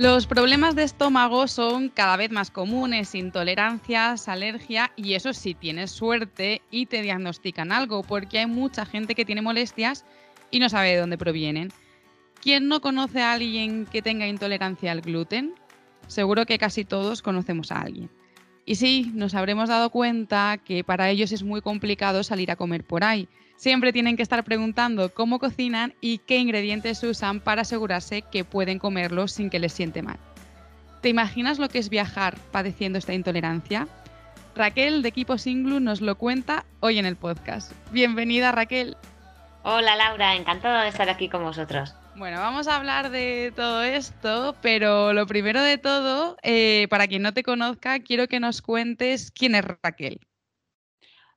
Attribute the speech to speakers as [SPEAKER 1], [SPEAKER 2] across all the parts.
[SPEAKER 1] Los problemas de estómago son cada vez más comunes, intolerancias, alergia y eso si tienes suerte y te diagnostican algo, porque hay mucha gente que tiene molestias y no sabe de dónde provienen. ¿Quién no conoce a alguien que tenga intolerancia al gluten? Seguro que casi todos conocemos a alguien. Y sí, nos habremos dado cuenta que para ellos es muy complicado salir a comer por ahí Siempre tienen que estar preguntando cómo cocinan y qué ingredientes usan para asegurarse que pueden comerlo sin que les siente mal. ¿Te imaginas lo que es viajar padeciendo esta intolerancia? Raquel de Equipo Singlu nos lo cuenta hoy en el podcast. Bienvenida Raquel.
[SPEAKER 2] Hola Laura, encantada de estar aquí con vosotros.
[SPEAKER 1] Bueno, vamos a hablar de todo esto, pero lo primero de todo, eh, para quien no te conozca, quiero que nos cuentes quién es Raquel.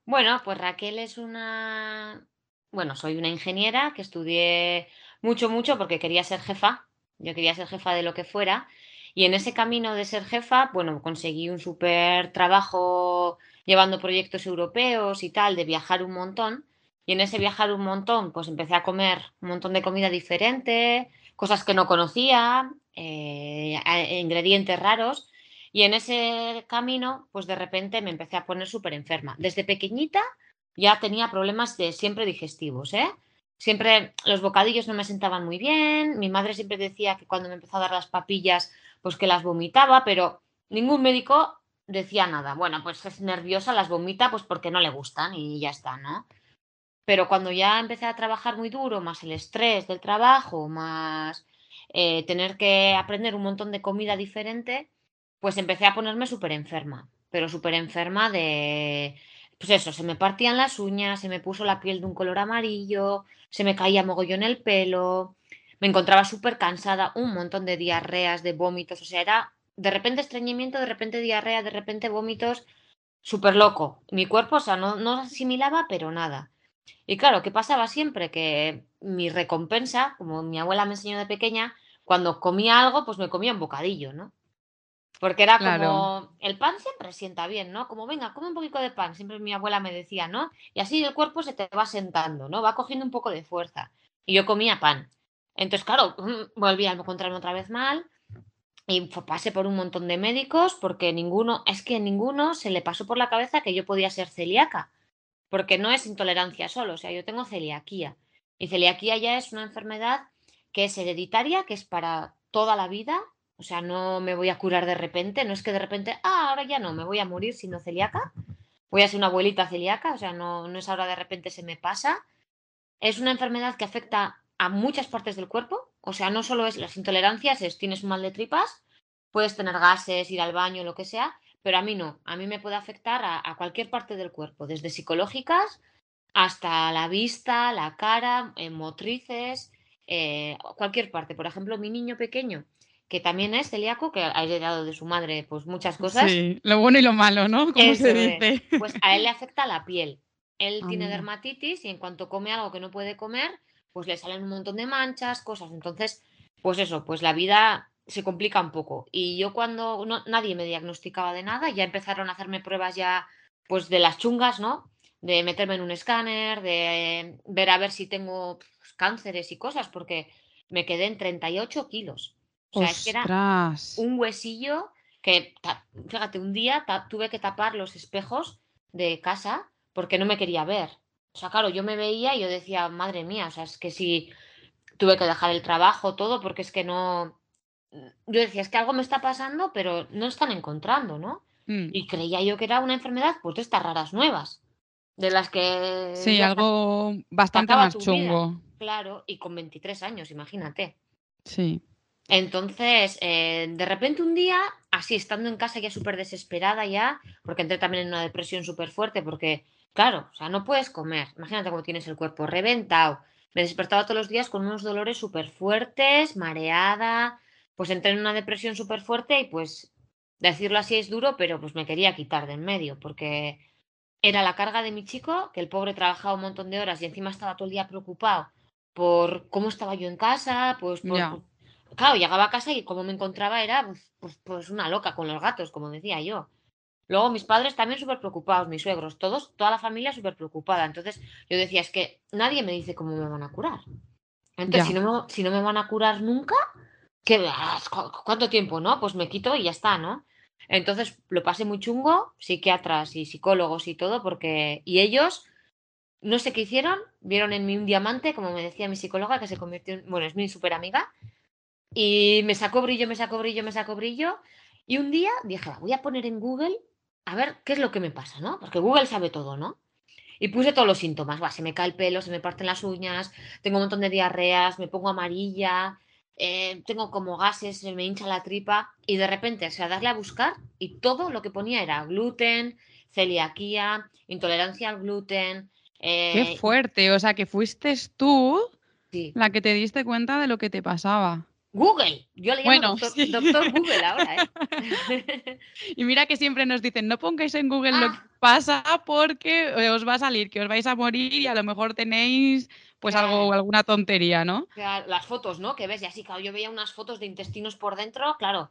[SPEAKER 2] Bueno, pues Raquel es una, bueno, soy una ingeniera que estudié mucho, mucho porque quería ser jefa. Yo quería ser jefa de lo que fuera. Y en ese camino de ser jefa, bueno, conseguí un súper trabajo llevando proyectos europeos y tal, de viajar un montón. Y en ese viajar un montón, pues empecé a comer un montón de comida diferente, cosas que no conocía, eh, ingredientes raros. Y en ese camino, pues de repente me empecé a poner súper enferma. Desde pequeñita ya tenía problemas de siempre digestivos, ¿eh? Siempre los bocadillos no me sentaban muy bien. Mi madre siempre decía que cuando me empezó a dar las papillas, pues que las vomitaba, pero ningún médico decía nada. Bueno, pues es nerviosa, las vomita, pues porque no le gustan y ya está, ¿no? Pero cuando ya empecé a trabajar muy duro, más el estrés del trabajo, más eh, tener que aprender un montón de comida diferente, pues empecé a ponerme súper enferma, pero súper enferma de, pues eso, se me partían las uñas, se me puso la piel de un color amarillo, se me caía mogollón el pelo, me encontraba súper cansada, un montón de diarreas, de vómitos, o sea, era de repente estreñimiento, de repente diarrea, de repente vómitos, súper loco. Mi cuerpo, o sea, no, no asimilaba, pero nada. Y claro, ¿qué pasaba siempre? Que mi recompensa, como mi abuela me enseñó de pequeña, cuando comía algo, pues me comía un bocadillo, ¿no? Porque era como, el pan siempre sienta bien, ¿no? Como, venga, come un poquito de pan, siempre mi abuela me decía, ¿no? Y así el cuerpo se te va sentando, ¿no? Va cogiendo un poco de fuerza. Y yo comía pan. Entonces, claro, volví a encontrarme otra vez mal y pasé por un montón de médicos porque ninguno, es que ninguno se le pasó por la cabeza que yo podía ser celíaca, porque no es intolerancia solo, o sea, yo tengo celiaquía. Y celiaquía ya es una enfermedad que es hereditaria, que es para toda la vida o sea, no me voy a curar de repente, no es que de repente, ah, ahora ya no, me voy a morir sino celíaca. Voy a ser una abuelita celíaca, o sea, no, no es ahora de repente se me pasa. Es una enfermedad que afecta a muchas partes del cuerpo, o sea, no solo es las intolerancias, es tienes mal de tripas, puedes tener gases, ir al baño, lo que sea, pero a mí no, a mí me puede afectar a, cualquier parte del cuerpo, desde psicológicas hasta la vista, la cara, eh, motrices, eh, cualquier parte. Por ejemplo, mi niño pequeño que también es celíaco, que ha heredado de su madre pues muchas cosas.
[SPEAKER 1] Sí, lo bueno y lo malo, ¿no? Como se dice.
[SPEAKER 2] Pues a él le afecta la piel. Él tiene dermatitis y en cuanto come algo que no puede comer, pues le salen un montón de manchas, cosas. Entonces, pues eso, pues la vida se complica un poco. Y yo cuando nadie me diagnosticaba de nada, ya empezaron a hacerme pruebas ya pues de las chungas, ¿no? De meterme en un escáner, de ver a ver si tengo pues, cánceres y cosas, porque me quedé en 38 kilos. O sea, es que era un huesillo que, fíjate, un día tuve que tapar los espejos de casa porque no me quería ver. O sea, claro, yo me veía y yo decía, madre mía, o sea, es que si tuve que dejar el trabajo, todo, porque es que no. Yo decía, es que algo me está pasando, pero no están encontrando, ¿no? Mm. Y creía yo que era una enfermedad, pues de estas raras nuevas, de las que.
[SPEAKER 1] Sí, algo bastante más chungo.
[SPEAKER 2] Claro, y con 23 años, imagínate.
[SPEAKER 1] Sí.
[SPEAKER 2] Entonces, eh, de repente un día, así estando en casa ya súper desesperada ya, porque entré también en una depresión súper fuerte, porque, claro, o sea, no puedes comer. Imagínate cómo tienes el cuerpo reventado. Me despertaba todos los días con unos dolores súper fuertes, mareada, pues entré en una depresión súper fuerte y pues decirlo así es duro, pero pues me quería quitar de en medio, porque era la carga de mi chico, que el pobre trabajaba un montón de horas y encima estaba todo el día preocupado por cómo estaba yo en casa, pues por, claro, llegaba a casa y como me encontraba era pues, pues, pues, una loca con los gatos, como decía yo. Luego mis padres también súper preocupados, mis suegros, todos, toda la familia súper preocupada. Entonces yo decía, es que nadie me dice cómo me van a curar. Entonces, si no, si no me van a curar nunca, ¿qué, ¿cuánto tiempo, no? Pues me quito y ya está, ¿no? Entonces lo pasé muy chungo, psiquiatras y psicólogos y todo, porque. Y ellos, no sé qué hicieron, vieron en mí un diamante, como me decía mi psicóloga, que se convirtió en. Bueno, es mi súper amiga. Y me sacó brillo, me sacó brillo, me sacó brillo. Y un día dije, voy a poner en Google a ver qué es lo que me pasa, ¿no? Porque Google sabe todo, ¿no? Y puse todos los síntomas. Va, se me cae el pelo, se me parten las uñas, tengo un montón de diarreas, me pongo amarilla, eh, tengo como gases, se me hincha la tripa y de repente, o sea, darle a buscar y todo lo que ponía era gluten, celiaquía, intolerancia al gluten.
[SPEAKER 1] Qué eh, fuerte, o sea, que fuiste tú la que te diste cuenta de lo que te pasaba.
[SPEAKER 2] Google, yo le llamo doctor, Google ahora. ¿eh?
[SPEAKER 1] y mira que siempre nos dicen, no pongáis en Google lo que ah. pasa porque os va a salir, que os vais a morir y a lo mejor tenéis pues algo, alguna tontería, ¿no?
[SPEAKER 2] las fotos, ¿no? Que ves, y así, claro, yo veía unas fotos de intestinos por dentro, claro,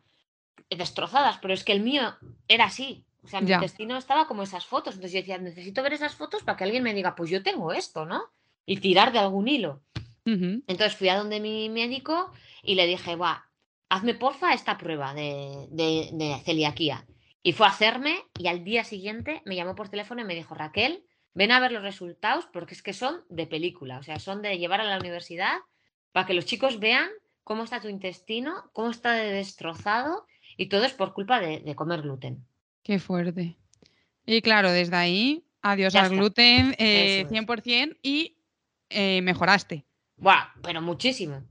[SPEAKER 2] destrozadas, pero es que el mío era así. O sea, mi intestino estaba como esas fotos. Entonces yo decía, necesito ver esas fotos para que alguien me diga, pues yo tengo esto, ¿no? Y tirar de algún hilo. Entonces fui a donde mi médico y le dije, va, hazme porfa esta prueba de, de, de celiaquía. Y fue a hacerme y al día siguiente me llamó por teléfono y me dijo, Raquel, ven a ver los resultados porque es que son de película, o sea, son de llevar a la universidad para que los chicos vean cómo está tu intestino, cómo está destrozado y todo es por culpa de, comer gluten.
[SPEAKER 1] Qué fuerte. Y claro, desde ahí, adiós al gluten 100% eh, y eh, mejoraste.
[SPEAKER 2] Buah, pero muchísimo,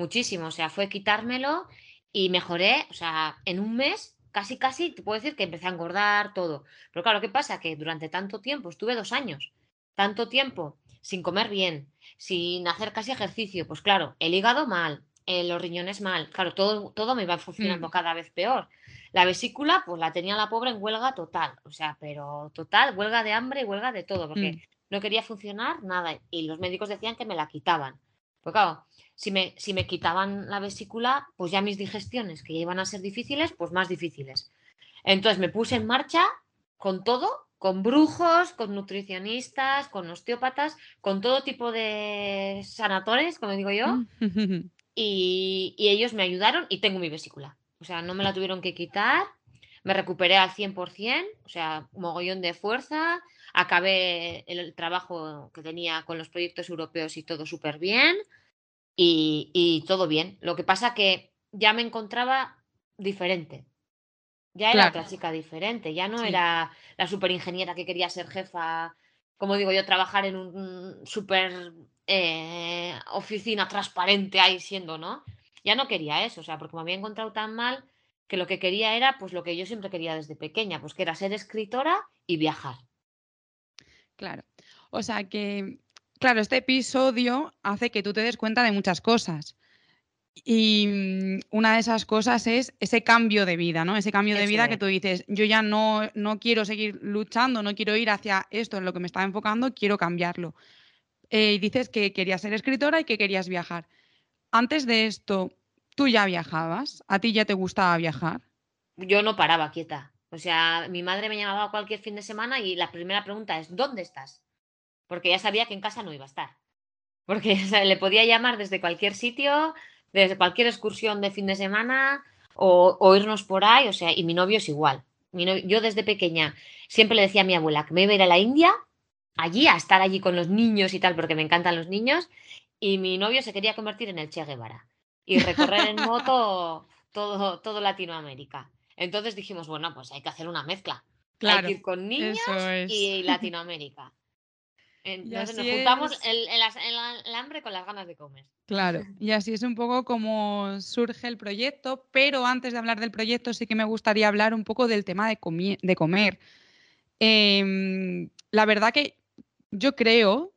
[SPEAKER 2] muchísimo. O sea, fue quitármelo y mejoré, o sea, en un mes casi, casi, te puedo decir que empecé a engordar todo. Pero claro, ¿qué pasa? Que durante tanto tiempo, estuve dos años, tanto tiempo sin comer bien, sin hacer casi ejercicio, pues claro, el hígado mal, eh, los riñones mal, claro, todo, todo me iba funcionando mm. cada vez peor. La vesícula, pues la tenía la pobre en huelga total, o sea, pero total, huelga de hambre y huelga de todo, porque mm. no quería funcionar nada y los médicos decían que me la quitaban. Pues claro, si me, si me quitaban la vesícula, pues ya mis digestiones, que ya iban a ser difíciles, pues más difíciles. Entonces me puse en marcha con todo, con brujos, con nutricionistas, con osteópatas, con todo tipo de sanadores, como digo yo, mm. y, y, ellos me ayudaron y tengo mi vesícula. O sea, no me la tuvieron que quitar, me recuperé al 100%, o sea, mogollón de fuerza, acabé el trabajo que tenía con los proyectos europeos y todo súper bien y, todo bien. Lo que pasa que ya me encontraba diferente. Ya era otra chica diferente, ya no era la super ingeniera que quería ser jefa, como digo yo, trabajar en un super eh, oficina transparente ahí siendo, ¿no? Ya no quería eso, o sea, porque me había encontrado tan mal que lo que quería era pues lo que yo siempre quería desde pequeña, pues que era ser escritora y viajar.
[SPEAKER 1] Claro. O sea que Claro, este episodio hace que tú te des cuenta de muchas cosas. Y mm, una de esas cosas es ese cambio de vida, ¿no? Ese cambio de vida que tú dices, yo ya no, no quiero seguir luchando, no quiero ir hacia esto en lo que me estaba enfocando, quiero cambiarlo. Eh, y dices que querías ser escritora y que querías viajar. Antes de esto, ¿tú ya viajabas? ¿A ti ya te gustaba viajar?
[SPEAKER 2] Yo no paraba quieta. O sea, mi madre me llamaba cualquier fin de semana y la primera pregunta es, ¿dónde estás? Porque ya sabía que en casa no iba a estar. Porque le podía llamar desde cualquier sitio, desde cualquier excursión de fin de semana o, irnos por ahí, o sea, y mi novio es igual. yo desde pequeña siempre le decía a mi abuela que me iba a ir a la India, allí, a estar allí con los niños y tal, porque me encantan los niños, y mi novio se quería convertir en el Che Guevara y recorrer en moto todo, todo Latinoamérica. Entonces dijimos, bueno, pues hay que hacer una mezcla. hay que ir con niños y Latinoamérica. Entonces nos juntamos el, hambre con las ganas de comer.
[SPEAKER 1] Claro, y así es un poco como surge el proyecto, pero antes de hablar del proyecto sí que me gustaría hablar un poco del tema de, de comer. Em, la verdad que yo creo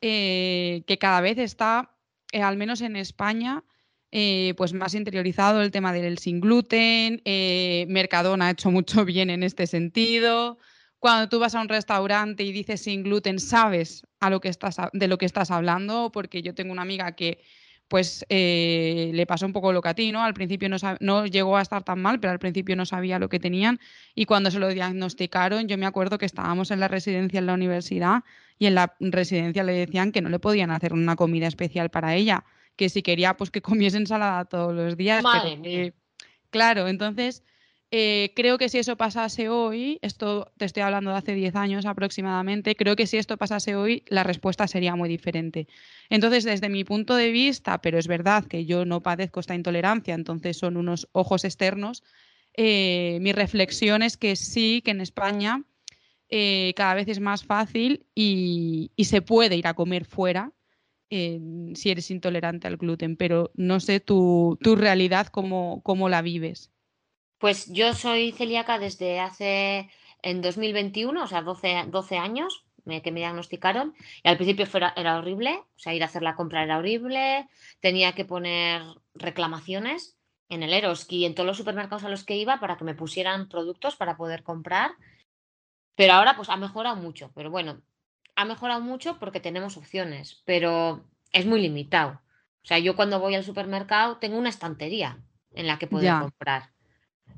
[SPEAKER 1] eh, que cada vez está, eh, al menos en España, eh, pues más interiorizado el tema del sin gluten. Mercadona ha hecho mucho bien en este sentido. Cuando tú vas a un restaurante y dices sin gluten, sabes a lo que estás, de lo que estás hablando, porque yo tengo una amiga que pues eh, le pasó un poco lo que a ti, ¿no? Al principio no, no, llegó a estar tan mal, pero al principio no sabía lo que tenían y cuando se lo diagnosticaron, yo me acuerdo que estábamos en la residencia en la universidad y en la residencia le decían que no le podían hacer una comida especial para ella, que si quería pues que comiese ensalada todos los días.
[SPEAKER 2] Madre
[SPEAKER 1] claro, entonces eh, creo que si eso pasase hoy, esto te estoy hablando de hace 10 años aproximadamente, creo que si esto pasase hoy, la respuesta sería muy diferente. Entonces, desde mi punto de vista, pero es verdad que yo no padezco esta intolerancia, entonces son unos ojos externos, eh, mi reflexión es que sí, que en España eh, cada vez es más fácil y, se puede ir a comer fuera si eres intolerante al gluten, pero no sé tu, realidad, cómo, cómo la vives.
[SPEAKER 2] Pues yo soy celíaca desde hace, en 2021, o sea, 12, 12 años que me diagnosticaron. Y al principio era horrible, o sea, ir a hacer la compra era horrible, tenía que poner reclamaciones en el Eroski y en todos los supermercados a los que iba para que me pusieran productos para poder comprar. Pero ahora pues ha mejorado mucho, pero bueno, ha mejorado mucho porque tenemos opciones, pero es muy limitado. O sea, yo cuando voy al supermercado tengo una estantería en la que puedo comprar.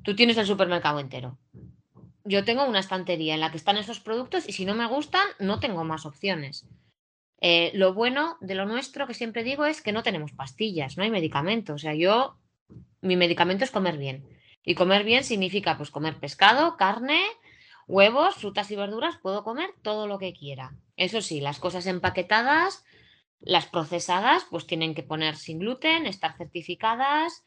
[SPEAKER 2] Tú tienes el supermercado entero. Yo tengo una estantería en la que están esos productos y si no me gustan, no tengo más opciones. Eh, lo bueno de lo nuestro, que siempre digo, es que no tenemos pastillas, no hay medicamentos. O sea, yo, mi medicamento es comer bien. Y comer bien significa, pues, comer pescado, carne, huevos, frutas y verduras, puedo comer todo lo que quiera. Eso sí, las cosas empaquetadas, las procesadas, pues tienen que poner sin gluten, estar certificadas,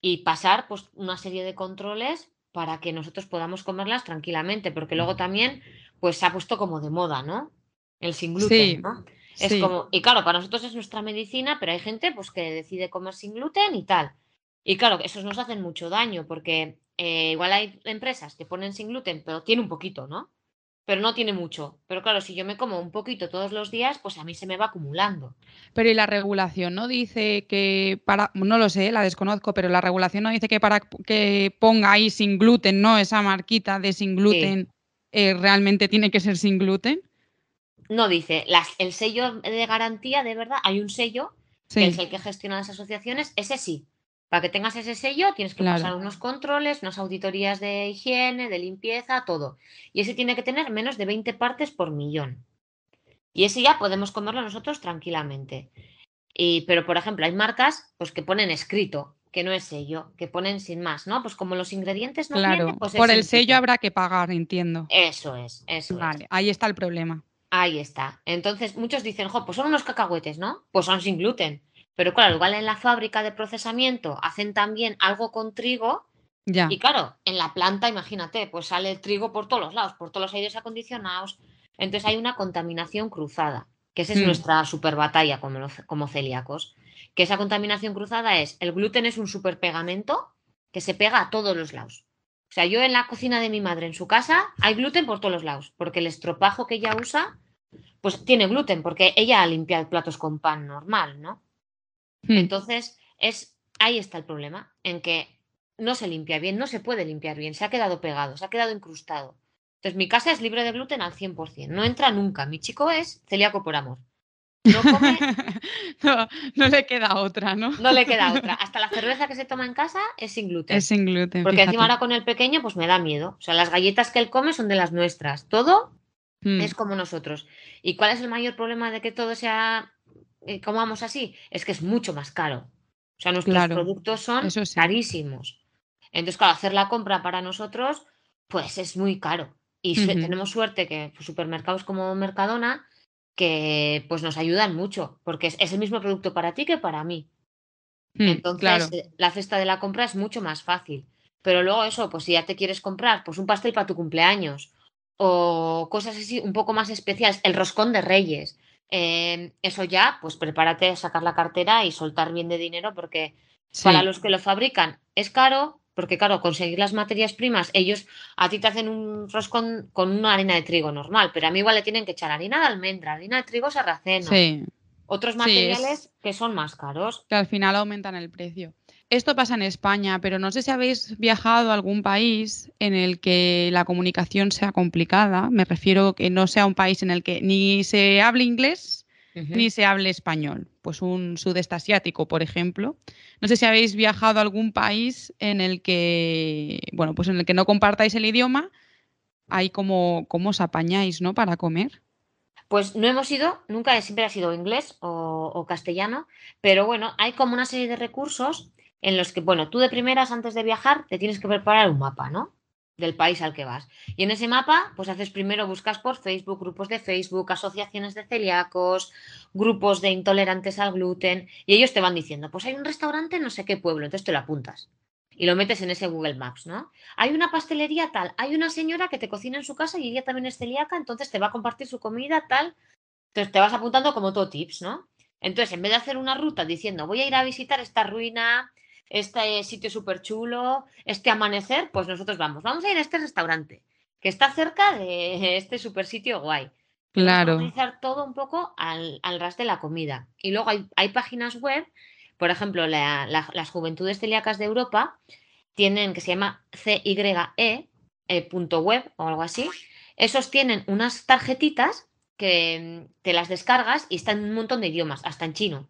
[SPEAKER 2] y pasar pues una serie de controles para que nosotros podamos comerlas tranquilamente, porque luego también pues se ha puesto como de moda, ¿no? El sin gluten, ¿no? Es como, y claro, para nosotros es nuestra medicina, pero hay gente pues que decide comer sin gluten y tal. Y claro, esos nos hacen mucho daño, porque eh, igual hay empresas que ponen sin gluten, pero tiene un poquito, ¿no? Pero no tiene mucho. Pero claro, si yo me como un poquito todos los días, pues a mí se me va acumulando.
[SPEAKER 1] Pero y la regulación no dice que para, no lo sé, la desconozco, pero la regulación no dice que para que ponga ahí sin gluten, ¿no? Esa marquita de sin gluten, eh, realmente tiene que ser sin gluten.
[SPEAKER 2] No dice, las, el sello de garantía, de verdad, hay un sello, que es el que gestiona las asociaciones, ese sí, para que tengas ese sello tienes que pasar unos controles, unas auditorías de higiene, de limpieza, todo. Y ese tiene que tener menos de 20 partes por millón. Y ese ya podemos comerlo nosotros tranquilamente. Y, pero, por ejemplo, hay marcas pues, que ponen escrito, que no es sello, que ponen sin más, ¿no? Pues como los ingredientes no
[SPEAKER 1] claro,
[SPEAKER 2] pues
[SPEAKER 1] por el sello habrá que pagar, entiendo.
[SPEAKER 2] Eso es, eso
[SPEAKER 1] vale, ahí está el problema.
[SPEAKER 2] Ahí está. Entonces, muchos dicen, jo, pues son unos cacahuetes, ¿no? Pues son sin gluten. Pero claro, igual en la fábrica de procesamiento hacen también algo con trigo.
[SPEAKER 1] Ya.
[SPEAKER 2] Y claro, en la planta, imagínate, pues sale el trigo por todos los lados, por todos los aires acondicionados. Entonces hay una contaminación cruzada, que esa es hmm. nuestra super batalla como, como celíacos. Que esa contaminación cruzada es, el gluten es un super pegamento que se pega a todos los lados. O sea, yo en la cocina de mi madre, en su casa, hay gluten por todos los lados, porque el estropajo que ella usa, pues tiene gluten, porque ella ha limpiado platos con pan normal, ¿no? Hmm. Entonces, es, ahí está el problema, en que no se limpia bien, no se puede limpiar bien, se ha quedado pegado, se ha quedado incrustado. Entonces, mi casa es libre de gluten al 100%, no entra nunca. Mi chico es celíaco por amor.
[SPEAKER 1] No, come... no, le queda otra, ¿no?
[SPEAKER 2] No le queda otra. Hasta la cerveza que se toma en casa es sin gluten.
[SPEAKER 1] Es sin gluten.
[SPEAKER 2] Porque encima ahora con el pequeño, pues me da miedo. O sea, las galletas que él come son de las nuestras. Todo hmm. es como nosotros. ¿Y cuál es el mayor problema de que todo sea eh, comamos así, es que es mucho más caro. O sea, nuestros productos son carísimos. Entonces, claro, hacer la compra para nosotros, pues es muy caro. Y tenemos suerte que pues, supermercados como Mercadona, que pues nos ayudan mucho, porque es, el mismo producto para ti que para mí. Mm, Entonces, eh, la cesta de la compra es mucho más fácil. Pero luego eso, pues si ya te quieres comprar, pues un pastel para tu cumpleaños o cosas así un poco más especiales, el roscón de reyes, Em, eso ya, pues prepárate a sacar la cartera y soltar bien de dinero porque para los que lo fabrican es caro, porque claro, conseguir las materias primas, ellos a ti te hacen un roscón con una harina de trigo normal, pero a mí igual le tienen que echar harina de almendra, harina de trigo sarraceno. otros materiales que son más caros.
[SPEAKER 1] Que al final aumentan el precio. Esto pasa en España, pero no sé si habéis viajado a algún país en el que la comunicación sea complicada. Me refiero que no sea un país en el que ni se hable inglés ni se hable español. Pues un sudeste asiático, por ejemplo. No sé si habéis viajado a algún país en el que, bueno, pues en el que no compartáis el idioma. Ahí como cómo os apañáis, ¿no? Para comer.
[SPEAKER 2] Pues no hemos ido, nunca siempre ha sido inglés o, castellano, pero bueno, hay como una serie de recursos en los que, bueno, tú de primeras antes de viajar te tienes que preparar un mapa, ¿no? Del país al que vas. Y en ese mapa, pues haces primero, buscas por Facebook, grupos de Facebook, asociaciones de celíacos, grupos de intolerantes al gluten, y ellos te van diciendo, pues hay un restaurante en no sé qué pueblo, entonces te lo apuntas y lo metes en ese Google Maps, ¿no? Hay una pastelería tal, hay una señora que te cocina en su casa y ella también es celíaca, entonces te va a compartir su comida tal. Entonces te vas apuntando como todo tips, ¿no? Entonces, en vez de hacer una ruta diciendo voy a ir a visitar esta ruina, este sitio súper chulo, este amanecer, pues nosotros vamos, vamos a ir a este restaurante que está cerca de este super sitio guay.
[SPEAKER 1] Claro.
[SPEAKER 2] Vamos a utilizar todo un poco al, al ras de la comida. Y luego hay, hay páginas web por ejemplo, las Juventudes Celíacas de Europa tienen, que se llama CYE, eh, web o algo así. Esos tienen unas tarjetitas que mm, te las descargas y están en un montón de idiomas, hasta en chino.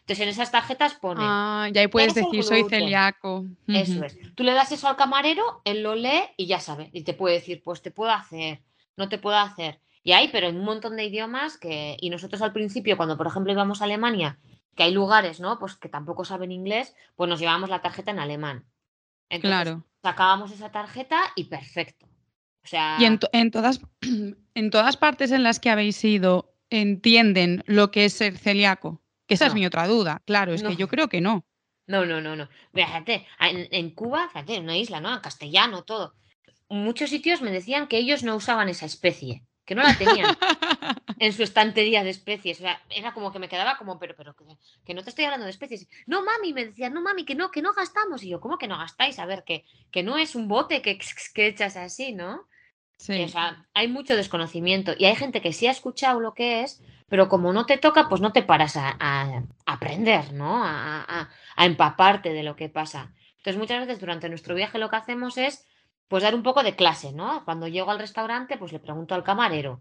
[SPEAKER 2] Entonces en esas tarjetas pone.
[SPEAKER 1] Ah, ya ahí puedes decir soy celíaco.
[SPEAKER 2] Eso es. Tú le das eso al camarero, él lo lee y ya sabe. Y te puede decir, pues te puedo hacer, no te puedo hacer. Y hay, pero en un montón de idiomas que. Y nosotros al principio, cuando por ejemplo íbamos a Alemania que hay lugares, ¿no? Pues que tampoco saben inglés, pues nos llevábamos la tarjeta en alemán. Entonces, claro. Sacábamos esa tarjeta y perfecto. O sea...
[SPEAKER 1] Y en, todas, en todas partes en las que habéis ido, ¿entienden lo que es ser celíaco? Que esa es mi otra duda. Claro, es que yo creo que no.
[SPEAKER 2] No, no, no, no. Fíjate, en, en Cuba, fíjate, en una isla, ¿no? En castellano, todo. muchos sitios me decían que ellos no usaban esa especie que no la tenían en su estantería de especies. O sea, era como que me quedaba como, pero, pero, que, no te estoy hablando de especies. No, mami, me decía, no, mami, que no, que no gastamos. Y yo, ¿cómo que no gastáis? A ver, que, que no es un bote que, que echas así, ¿no? O sea, hay mucho desconocimiento y hay gente que sí ha escuchado lo que es, pero como no te toca, pues no te paras a, aprender, ¿no? A, a, empaparte de lo que pasa. Entonces, muchas veces durante nuestro viaje lo que hacemos es pues dar un poco de clase, ¿no? Cuando llego al restaurante, pues le pregunto al camarero.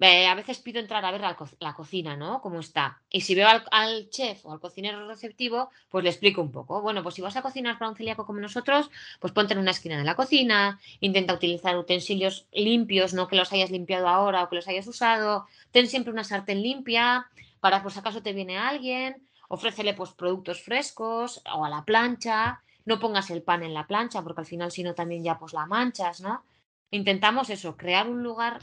[SPEAKER 2] Eh, a veces pido entrar a ver la, cocina, ¿no? Cómo está. Y si veo al, chef o al cocinero receptivo, pues le explico un poco. Bueno, pues si vas a cocinar para un celíaco como nosotros, pues ponte en una esquina de la cocina, intenta utilizar utensilios limpios, no que los hayas limpiado ahora o que los hayas usado. Ten siempre una sartén limpia para, por si acaso te viene alguien. Ofrécele, pues, productos frescos o a la plancha no pongas el pan en la plancha, porque al final si no también ya pues la manchas, ¿no? Intentamos eso, crear un lugar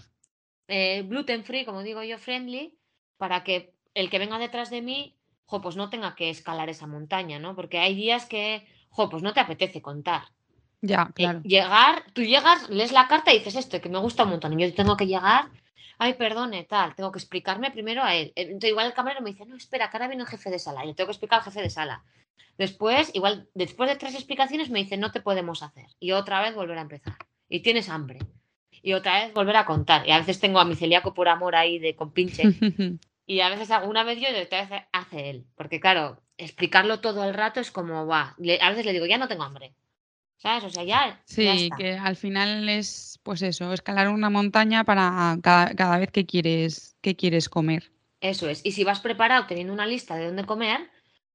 [SPEAKER 2] eh, gluten free, como digo yo, friendly, para que el que venga detrás de mí, jo, pues no tenga que escalar esa montaña, ¿no? Porque hay días que, jo, pues no te apetece contar.
[SPEAKER 1] Ya, eh, claro.
[SPEAKER 2] llegar, tú llegas, lees la carta y dices esto, que me gusta un montón, y yo tengo que llegar ay, perdone, tal, tengo que explicarme primero a él. Entonces, igual el camarero me dice, no, espera, que ahora viene el jefe de sala. Y le tengo que explicar al jefe de sala. Después, igual, después de tres explicaciones, me dice, no te podemos hacer. Y otra vez volver a empezar. Y tienes hambre. Y otra vez volver a contar. Y a veces tengo a mi celíaco por amor ahí de compinche. y a veces hago una vez yo y otra vez hace él. Porque claro, explicarlo todo el rato es como, va. A veces le digo, ya no tengo hambre. ¿Sabes? O sea, ya.
[SPEAKER 1] Sí, que al final es, pues eso, escalar una montaña para cada, vez que quieres, que quieres comer.
[SPEAKER 2] Eso es. Y si vas preparado teniendo una lista de dónde comer,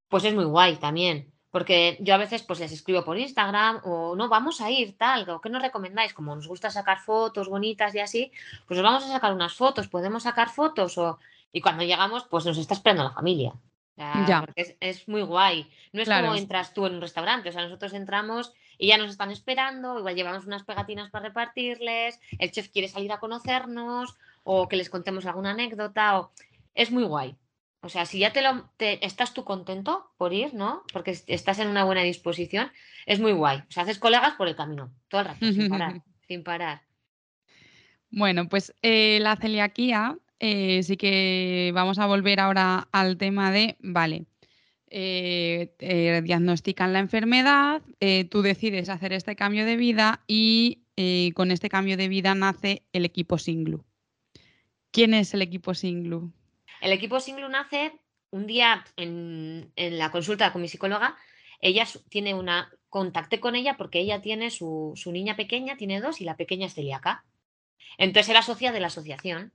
[SPEAKER 2] pues es muy guay también. Porque yo a veces pues les escribo por Instagram o no, vamos a ir tal, o qué nos recomendáis, como nos gusta sacar fotos bonitas y así, pues nos vamos a sacar unas fotos, podemos sacar fotos o... Y cuando llegamos, pues nos está esperando la familia. ya. Porque es, muy guay. No es como entras tú en un restaurante, o sea, nosotros entramos y ya nos están esperando, igual llevamos unas pegatinas para repartirles, el chef quiere salir a conocernos o que les contemos alguna anécdota o es muy guay. O sea, si ya te lo estás tú contento por ir, ¿no? Porque estás en una buena disposición, es muy guay. O sea, haces colegas por el camino, todo el rato, sin parar, sin parar.
[SPEAKER 1] Bueno, pues eh, la celiaquía, eh, sí que vamos a volver ahora al tema de, vale, eh, diagnostican la enfermedad, eh, tú decides hacer este cambio de vida y con este cambio de vida nace el equipo Singlu. ¿Quién es el equipo Singlu?
[SPEAKER 2] El equipo Singlu nace un día en, la consulta con mi psicóloga, ella tiene una, contacté con ella porque ella tiene su, su niña pequeña, tiene dos y la pequeña es celíaca. Entonces era socia de la asociación.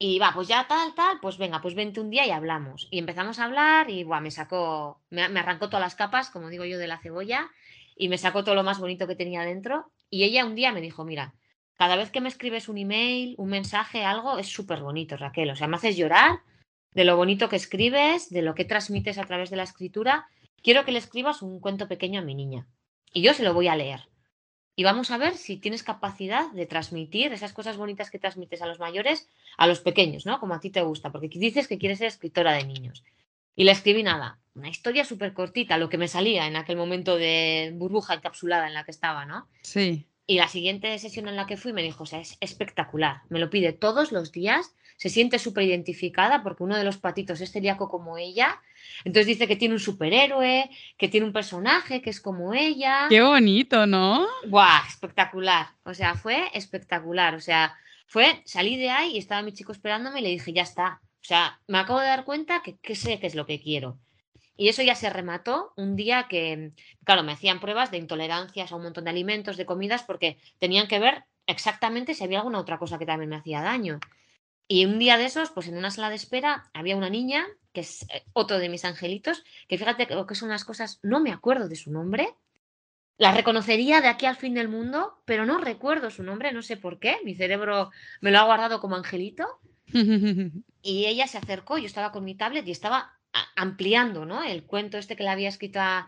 [SPEAKER 2] Y va, pues ya tal, tal, pues venga, pues vente un día y hablamos. Y empezamos a hablar y buah, me sacó, me, arrancó todas las capas, como digo yo, de la cebolla y me sacó todo lo más bonito que tenía dentro. Y ella un día me dijo, mira, cada vez que me escribes un email, un mensaje, algo, es súper bonito, Raquel. O sea, me haces llorar de lo bonito que escribes, de lo que transmites a través de la escritura. Quiero que le escribas un cuento pequeño a mi niña. Y yo se lo voy a leer. Y vamos a ver si tienes capacidad de transmitir esas cosas bonitas que transmites a los mayores a los pequeños, ¿no? Como a ti te gusta, porque dices que quieres ser escritora de niños. Y le escribí nada, una historia súper cortita, lo que me salía en aquel momento de burbuja encapsulada en la que estaba, ¿no?
[SPEAKER 1] Sí.
[SPEAKER 2] Y la siguiente sesión en la que fui me dijo, o sea, es espectacular, me lo pide todos los días, se siente súper identificada porque uno de los patitos es celíaco como ella entonces dice que tiene un superhéroe, que tiene un personaje que es como ella.
[SPEAKER 1] Qué bonito, ¿no?
[SPEAKER 2] Buah, espectacular. O sea, fue espectacular. O sea, fue, salí de ahí y estaba mi chico esperándome y le dije, ya está. O sea, me acabo de dar cuenta que, que sé qué es lo que quiero. Y eso ya se remató un día que, claro, me hacían pruebas de intolerancias a un montón de alimentos, de comidas, porque tenían que ver exactamente si había alguna otra cosa que también me hacía daño. Y un día de esos, pues en una sala de espera había una niña, que es eh, otro de mis angelitos, que fíjate que son unas cosas, no me acuerdo de su nombre, la reconocería de aquí al fin del mundo, pero no recuerdo su nombre, no sé por qué, mi cerebro me lo ha guardado como angelito. y ella se acercó, yo estaba con mi tablet y estaba ampliando, ¿no? El cuento este que le había escrito a,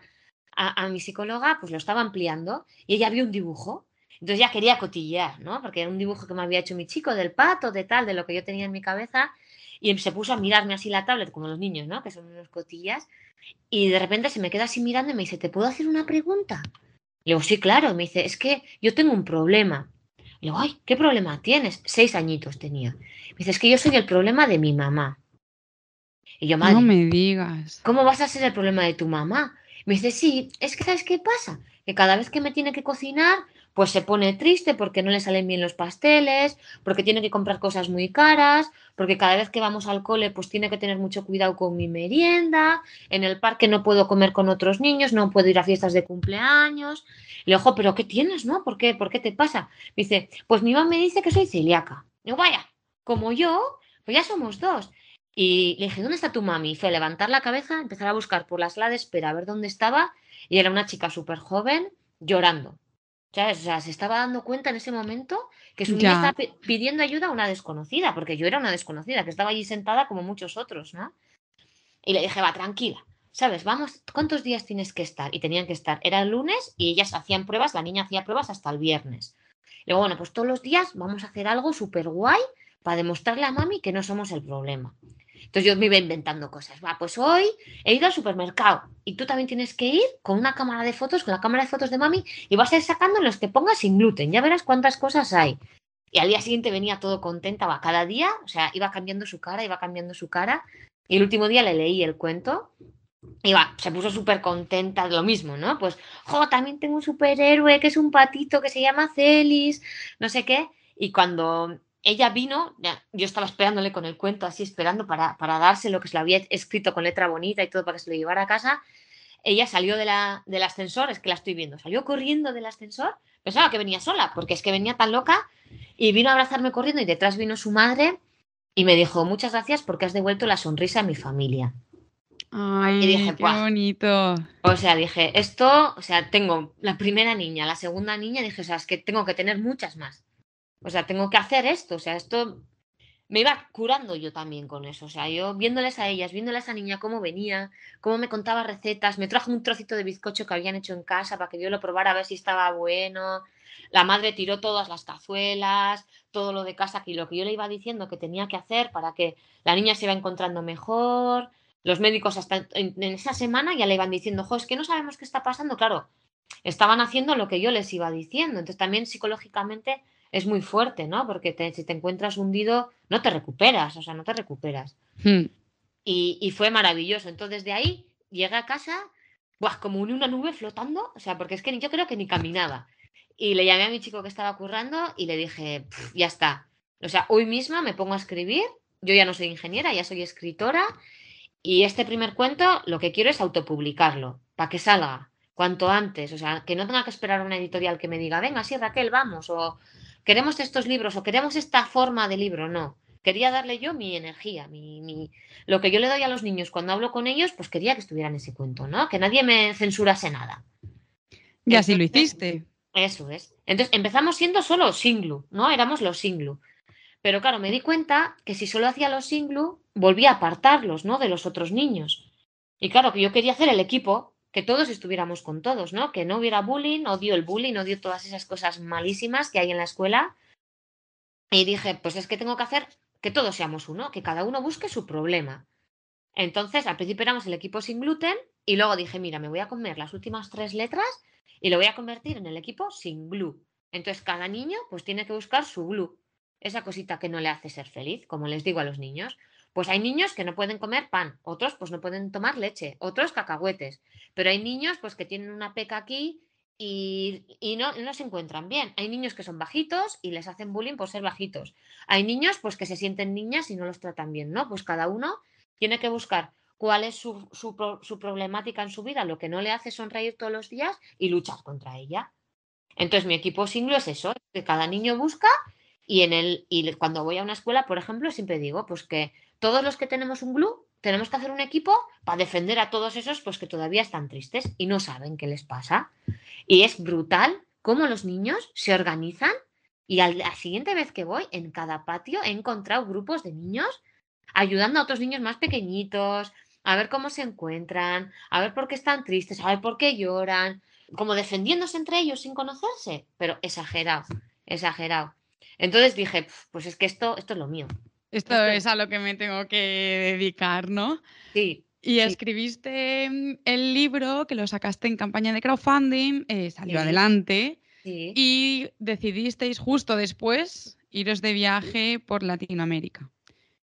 [SPEAKER 2] a mi psicóloga, pues lo estaba ampliando y ella vio un dibujo entonces ya quería cotillear, ¿no? Porque era un dibujo que me había hecho mi chico del pato, de tal, de lo que yo tenía en mi cabeza. Y se puso a mirarme así la tablet, como los niños, ¿no? Que son unos cotillas. Y de repente se me queda así mirando y me dice, ¿te puedo hacer una pregunta? Le digo, sí, claro. Me dice, es que yo tengo un problema. Le digo, ay, ¿qué problema tienes? Seis añitos tenía. Me dice, es que yo soy el problema de mi mamá. Y yo, madre.
[SPEAKER 1] No me digas.
[SPEAKER 2] ¿Cómo vas a ser el problema de tu mamá? Me dice, sí, es que ¿sabes qué pasa? Que cada vez que me tiene que cocinar, pues se pone triste porque no le salen bien los pasteles, porque tiene que comprar cosas muy caras, porque cada vez que vamos al cole pues tiene que tener mucho cuidado con mi merienda, en el parque no puedo comer con otros niños, no puedo ir a fiestas de cumpleaños. Le digo, pero ¿qué tienes, no? ¿Por qué, ¿Por qué te pasa? Me dice, pues mi mamá me dice que soy celíaca. Digo, vaya, como yo, pues ya somos dos. Y le dije, ¿dónde está tu mami? Y fue a levantar la cabeza, empezar a buscar por las sala de espera a ver dónde estaba. Y era una chica súper joven llorando. O sea, se estaba dando cuenta en ese momento que su niña estaba pidiendo ayuda a una desconocida, porque yo era una desconocida, que estaba allí sentada como muchos otros, ¿no? Y le dije, va, tranquila, ¿sabes? Vamos, ¿cuántos días tienes que estar? Y tenían que estar, era el lunes y ellas hacían pruebas, la niña hacía pruebas hasta el viernes. Y luego, bueno, pues todos los días vamos a hacer algo súper guay para demostrarle a mami que no somos el problema. Entonces yo me iba inventando cosas. Va, pues hoy he ido al supermercado y tú también tienes que ir con una cámara de fotos, con la cámara de fotos de mami y vas a ir sacando los que pongas sin gluten. Ya verás cuántas cosas hay. Y al día siguiente venía todo contenta, va, cada día, o sea, iba cambiando su cara, iba cambiando su cara. Y el último día le leí el cuento y va, se puso súper contenta de lo mismo, ¿no? Pues, jo, también tengo un superhéroe que es un patito que se llama Celis, no sé qué. Y cuando ella vino, yo estaba esperándole con el cuento, así esperando para, para darse lo que se lo había escrito con letra bonita y todo para que se lo llevara a casa. Ella salió de la, del ascensor, es que la estoy viendo, salió corriendo del ascensor, pensaba que venía sola, porque es que venía tan loca, y vino a abrazarme corriendo y detrás vino su madre y me dijo, muchas gracias porque has devuelto la sonrisa a mi familia.
[SPEAKER 1] Ay, dije, qué bonito.
[SPEAKER 2] O sea, dije, esto, o sea, tengo la primera niña, la segunda niña, dije, o sea, es que tengo que tener muchas más. O sea, tengo que hacer esto. O sea, esto me iba curando yo también con eso. O sea, yo viéndoles a ellas, viéndoles a esa niña cómo venía, cómo me contaba recetas, me trajo un trocito de bizcocho que habían hecho en casa para que yo lo probara a ver si estaba bueno. La madre tiró todas las cazuelas, todo lo de casa, y lo que yo le iba diciendo que tenía que hacer para que la niña se iba encontrando mejor. Los médicos hasta en, esa semana ya le iban diciendo, jo, es que no sabemos qué está pasando. Claro, estaban haciendo lo que yo les iba diciendo. Entonces también psicológicamente es muy fuerte, ¿no? Porque si te encuentras hundido, no te recuperas, o sea, no te recuperas. Hmm. Y, fue maravilloso. Entonces, de ahí llegué a casa, buah, como una nube flotando, o sea, porque es que yo creo que ni caminaba. Y le llamé a mi chico que estaba currando y le dije, ya está. O sea, hoy misma me pongo a escribir, yo ya no soy ingeniera, ya soy escritora, y este primer cuento lo que quiero es autopublicarlo, para que salga cuanto antes, o sea, que no tenga que esperar una editorial que me diga, venga, sí, Raquel, vamos, o queremos estos libros, o queremos esta forma de libro, no. Quería darle yo mi energía, mi, lo que yo le doy a los niños cuando hablo con ellos, pues quería que estuvieran en ese cuento, ¿no? Que nadie me censurase nada.
[SPEAKER 1] Y así lo hiciste.
[SPEAKER 2] Eso es. Entonces empezamos siendo solo Singlu, ¿no? Éramos los Singlu. Pero claro, me di cuenta que si solo hacía los Singlu, volvía a apartarlos, ¿no? De los otros niños. Y claro, que yo quería hacer el equipo, que todos estuviéramos con todos, ¿no? Que no hubiera bullying, odio el bullying, odio todas esas cosas malísimas que hay en la escuela. Y dije, pues es que tengo que hacer que todos seamos uno, que cada uno busque su problema. Entonces, al principio éramos el equipo sin gluten y luego dije, mira, me voy a comer las últimas tres letras y lo voy a convertir en el equipo sin glue. Entonces, cada niño pues tiene que buscar su glue, esa cosita que no le hace ser feliz, como les digo a los niños. Pues hay niños que no pueden comer pan, otros pues no pueden tomar leche, otros cacahuetes, pero hay niños pues que tienen una peca aquí y, no, no, se encuentran bien. Hay niños que son bajitos y les hacen bullying por ser bajitos. Hay niños pues que se sienten niñas y no los tratan bien, ¿no? Pues cada uno tiene que buscar cuál es su, su, problemática en su vida, lo que no le hace sonreír todos los días y luchar contra ella. Entonces mi equipo singlo es eso, que cada niño busca y en el y cuando voy a una escuela, por ejemplo, siempre digo pues que todos los que tenemos un glue tenemos que hacer un equipo para defender a todos esos pues que todavía están tristes y no saben qué les pasa. Y es brutal cómo los niños se organizan y a la siguiente vez que voy, en cada patio he encontrado grupos de niños ayudando a otros niños más pequeñitos, a ver cómo se encuentran, a ver por qué están tristes, a ver por qué lloran, como defendiéndose entre ellos sin conocerse, pero exagerado, exagerado. Entonces dije, pues es que esto, esto es lo mío.
[SPEAKER 1] Esto es a lo que me tengo que dedicar, ¿no?
[SPEAKER 2] Sí.
[SPEAKER 1] Y escribiste mm, el libro que lo sacaste en campaña de crowdfunding, eh, salió adelante y decidisteis justo después iros de viaje por Latinoamérica.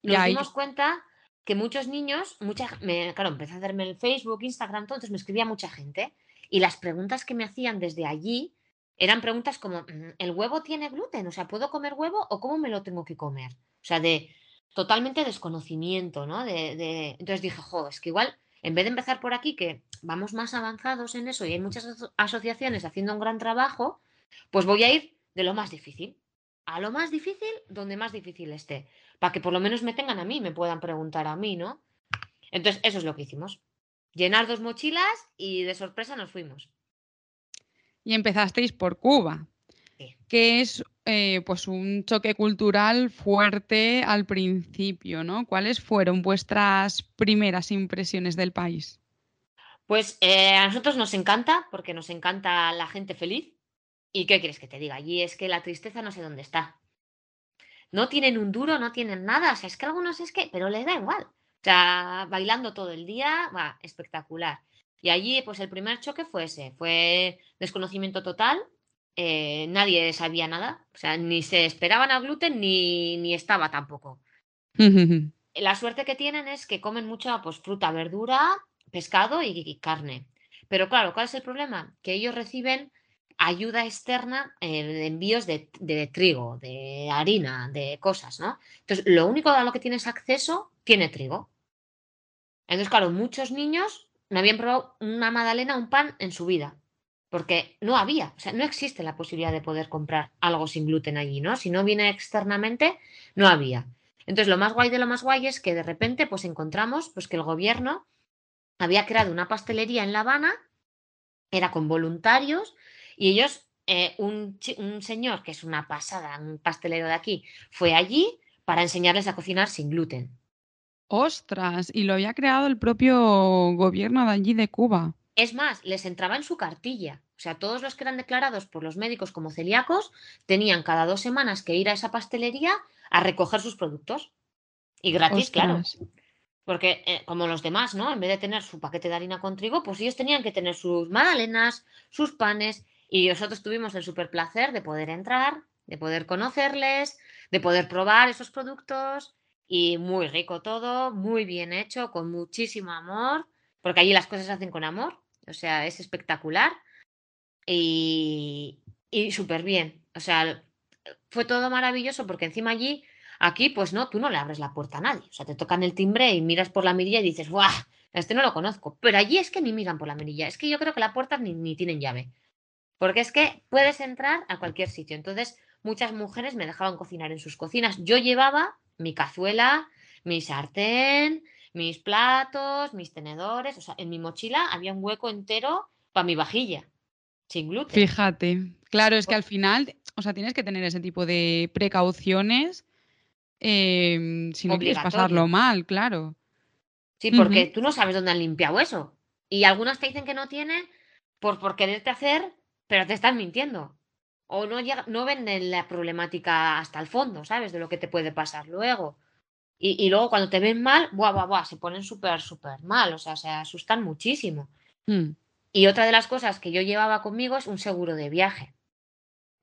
[SPEAKER 2] Nos dimos cuenta que muchos niños, mucha, me, claro, empecé a hacerme el Facebook, Instagram, todo, entonces me escribía mucha gente y las preguntas que me hacían desde allí eran preguntas como, mm, ¿el huevo tiene gluten? O sea, ¿puedo comer huevo o cómo me lo tengo que comer? O sea, de totalmente desconocimiento, ¿no? De, Entonces dije, jo, es que igual, en vez de empezar por aquí, que vamos más avanzados en eso y hay muchas asociaciones haciendo un gran trabajo, pues voy a ir de lo más difícil a lo más difícil donde más difícil esté, para que por lo menos me tengan a mí, me puedan preguntar a mí, ¿no? Entonces, eso es lo que hicimos. Llenar dos mochilas y de sorpresa nos fuimos.
[SPEAKER 1] Y empezasteis por Cuba, que es eh, pues un choque cultural fuerte al principio, ¿no? ¿Cuáles fueron vuestras primeras impresiones del país?
[SPEAKER 2] Pues eh, a nosotros nos encanta, porque nos encanta la gente feliz. ¿Y qué quieres que te diga? Allí es que la tristeza no sé dónde está. No tienen un duro, no tienen nada. O sea, es que algunos es que, pero les da igual. O sea, bailando todo el día, va, espectacular. Y allí, pues el primer choque fue ese, fue desconocimiento total, eh, nadie sabía nada, o sea, ni se esperaban a gluten ni, ni estaba tampoco. La suerte que tienen es que comen mucha pues, fruta, verdura, pescado y, carne. Pero claro, ¿cuál es el problema? Que ellos reciben ayuda externa en envíos de, de, trigo, de harina, de cosas, ¿no? Entonces, lo único a lo que tienes acceso tiene trigo. Entonces, claro, muchos niños no habían probado una magdalena, un pan en su vida, porque no había, o sea, no existe la posibilidad de poder comprar algo sin gluten allí, ¿no? Si no viene externamente, no había. Entonces, lo más guay de lo más guay es que de repente, pues encontramos pues, que el gobierno había creado una pastelería en La Habana, era con voluntarios, y ellos, eh, un, un señor que es una pasada, un pastelero de aquí, fue allí para enseñarles a cocinar sin gluten.
[SPEAKER 1] Ostras, y lo había creado el propio gobierno de allí de Cuba.
[SPEAKER 2] Es más, les entraba en su cartilla. O sea, todos los que eran declarados por los médicos como celíacos tenían cada dos semanas que ir a esa pastelería a recoger sus productos. Y gratis, claro. Porque eh, como los demás, ¿no? En vez de tener su paquete de harina con trigo, pues ellos tenían que tener sus magdalenas, sus panes. Y nosotros tuvimos el super placer de poder entrar, de poder conocerles, de poder probar esos productos y muy rico todo, muy bien hecho, con muchísimo amor, porque allí las cosas se hacen con amor, o sea, es espectacular y, y súper bien, o sea, fue todo maravilloso porque encima allí Aquí, pues no, tú no le abres la puerta a nadie. O sea, te tocan el timbre y miras por la mirilla y dices, ¡guau! Este no lo conozco. Pero allí es que ni miran por la mirilla. Es que yo creo que las puertas ni, ni tienen llave. Porque es que puedes entrar a cualquier sitio. Entonces, muchas mujeres me dejaban cocinar en sus cocinas. Yo llevaba mi cazuela, mi sartén, mis platos, mis tenedores. O sea, en mi mochila había un hueco entero para mi vajilla, sin gluten.
[SPEAKER 1] Fíjate. Claro, es que al final, o sea, tienes que tener ese tipo de precauciones em, si no quieres pasarlo mal, claro.
[SPEAKER 2] Sí, porque tú no sabes dónde han limpiado eso. Y algunos te dicen que no tienen por, por quererte hacer, pero te están mintiendo. O no, llega, no venden la problemática hasta el fondo, ¿sabes? De lo que te puede pasar luego. Y, luego cuando te ven mal, buah, buah, buah, se ponen súper, súper mal, o sea, se asustan muchísimo.
[SPEAKER 1] Mm.
[SPEAKER 2] Y otra de las cosas que yo llevaba conmigo es un seguro de viaje,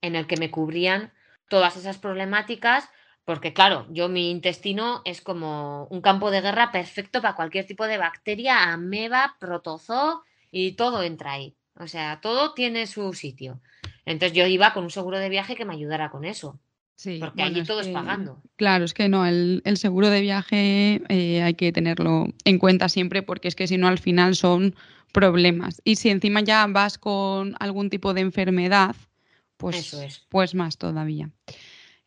[SPEAKER 2] en el que me cubrían todas esas problemáticas, porque claro, yo mi intestino es como un campo de guerra perfecto para cualquier tipo de bacteria, ameba, protozoo, y todo entra ahí. O sea, todo tiene su sitio. Entonces yo iba con un seguro de viaje que me ayudara con eso. Porque allí todo es pagando.
[SPEAKER 1] Claro, es que no, el, seguro de viaje eh, hay que tenerlo en cuenta siempre porque es que si no al final son problemas. Y si encima ya vas con algún tipo de enfermedad, pues, pues más todavía.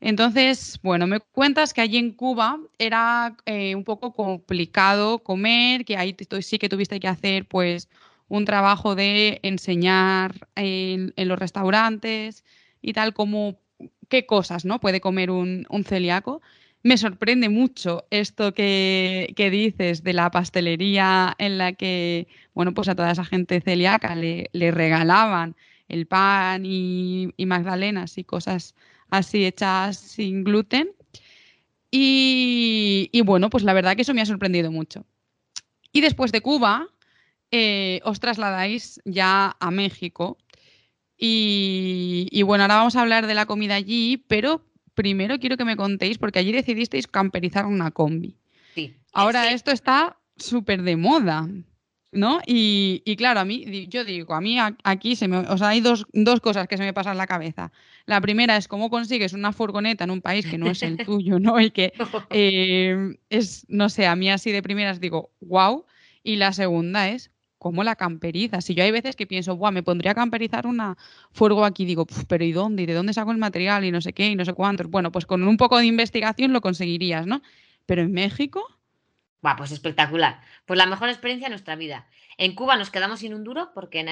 [SPEAKER 1] Entonces, bueno, me cuentas que allí en Cuba era eh, un poco complicado comer, que ahí sí que tuviste que hacer pues un trabajo de enseñar en, los restaurantes y tal, como qué cosas ¿no? puede comer un, celíaco. Me sorprende mucho esto que, dices de la pastelería en la que, bueno, pues a toda esa gente celíaca le, regalaban el pan y, magdalenas y cosas así hechas sin gluten. Y, bueno, pues la verdad que eso me ha sorprendido mucho. Y después de Cuba, eh, os trasladáis ya a México y, bueno, ahora vamos a hablar de la comida allí, pero primero quiero que me contéis, porque allí decidisteis camperizar una combi.
[SPEAKER 2] Sí.
[SPEAKER 1] Ahora esto está súper de moda, ¿no? Y, claro, a mí, yo digo, a mí aquí se me, o sea, hay dos, cosas que se me pasan en la cabeza. La primera es cómo consigues una furgoneta en un país que no es el tuyo, ¿no? Y que eh, es, no sé, a mí así de primeras digo, wow. Y la segunda es ¿cómo la camperiza? Si yo hay veces que pienso, Buah, me pondría a camperizar una furgo aquí, digo, pero ¿y dónde? ¿Y de dónde saco el material? Y no sé qué, y no sé cuántos. Bueno, pues con un poco de investigación lo conseguirías, ¿no? Pero en México.
[SPEAKER 2] Va, pues espectacular. Pues la mejor experiencia de nuestra vida. En Cuba nos quedamos sin un duro porque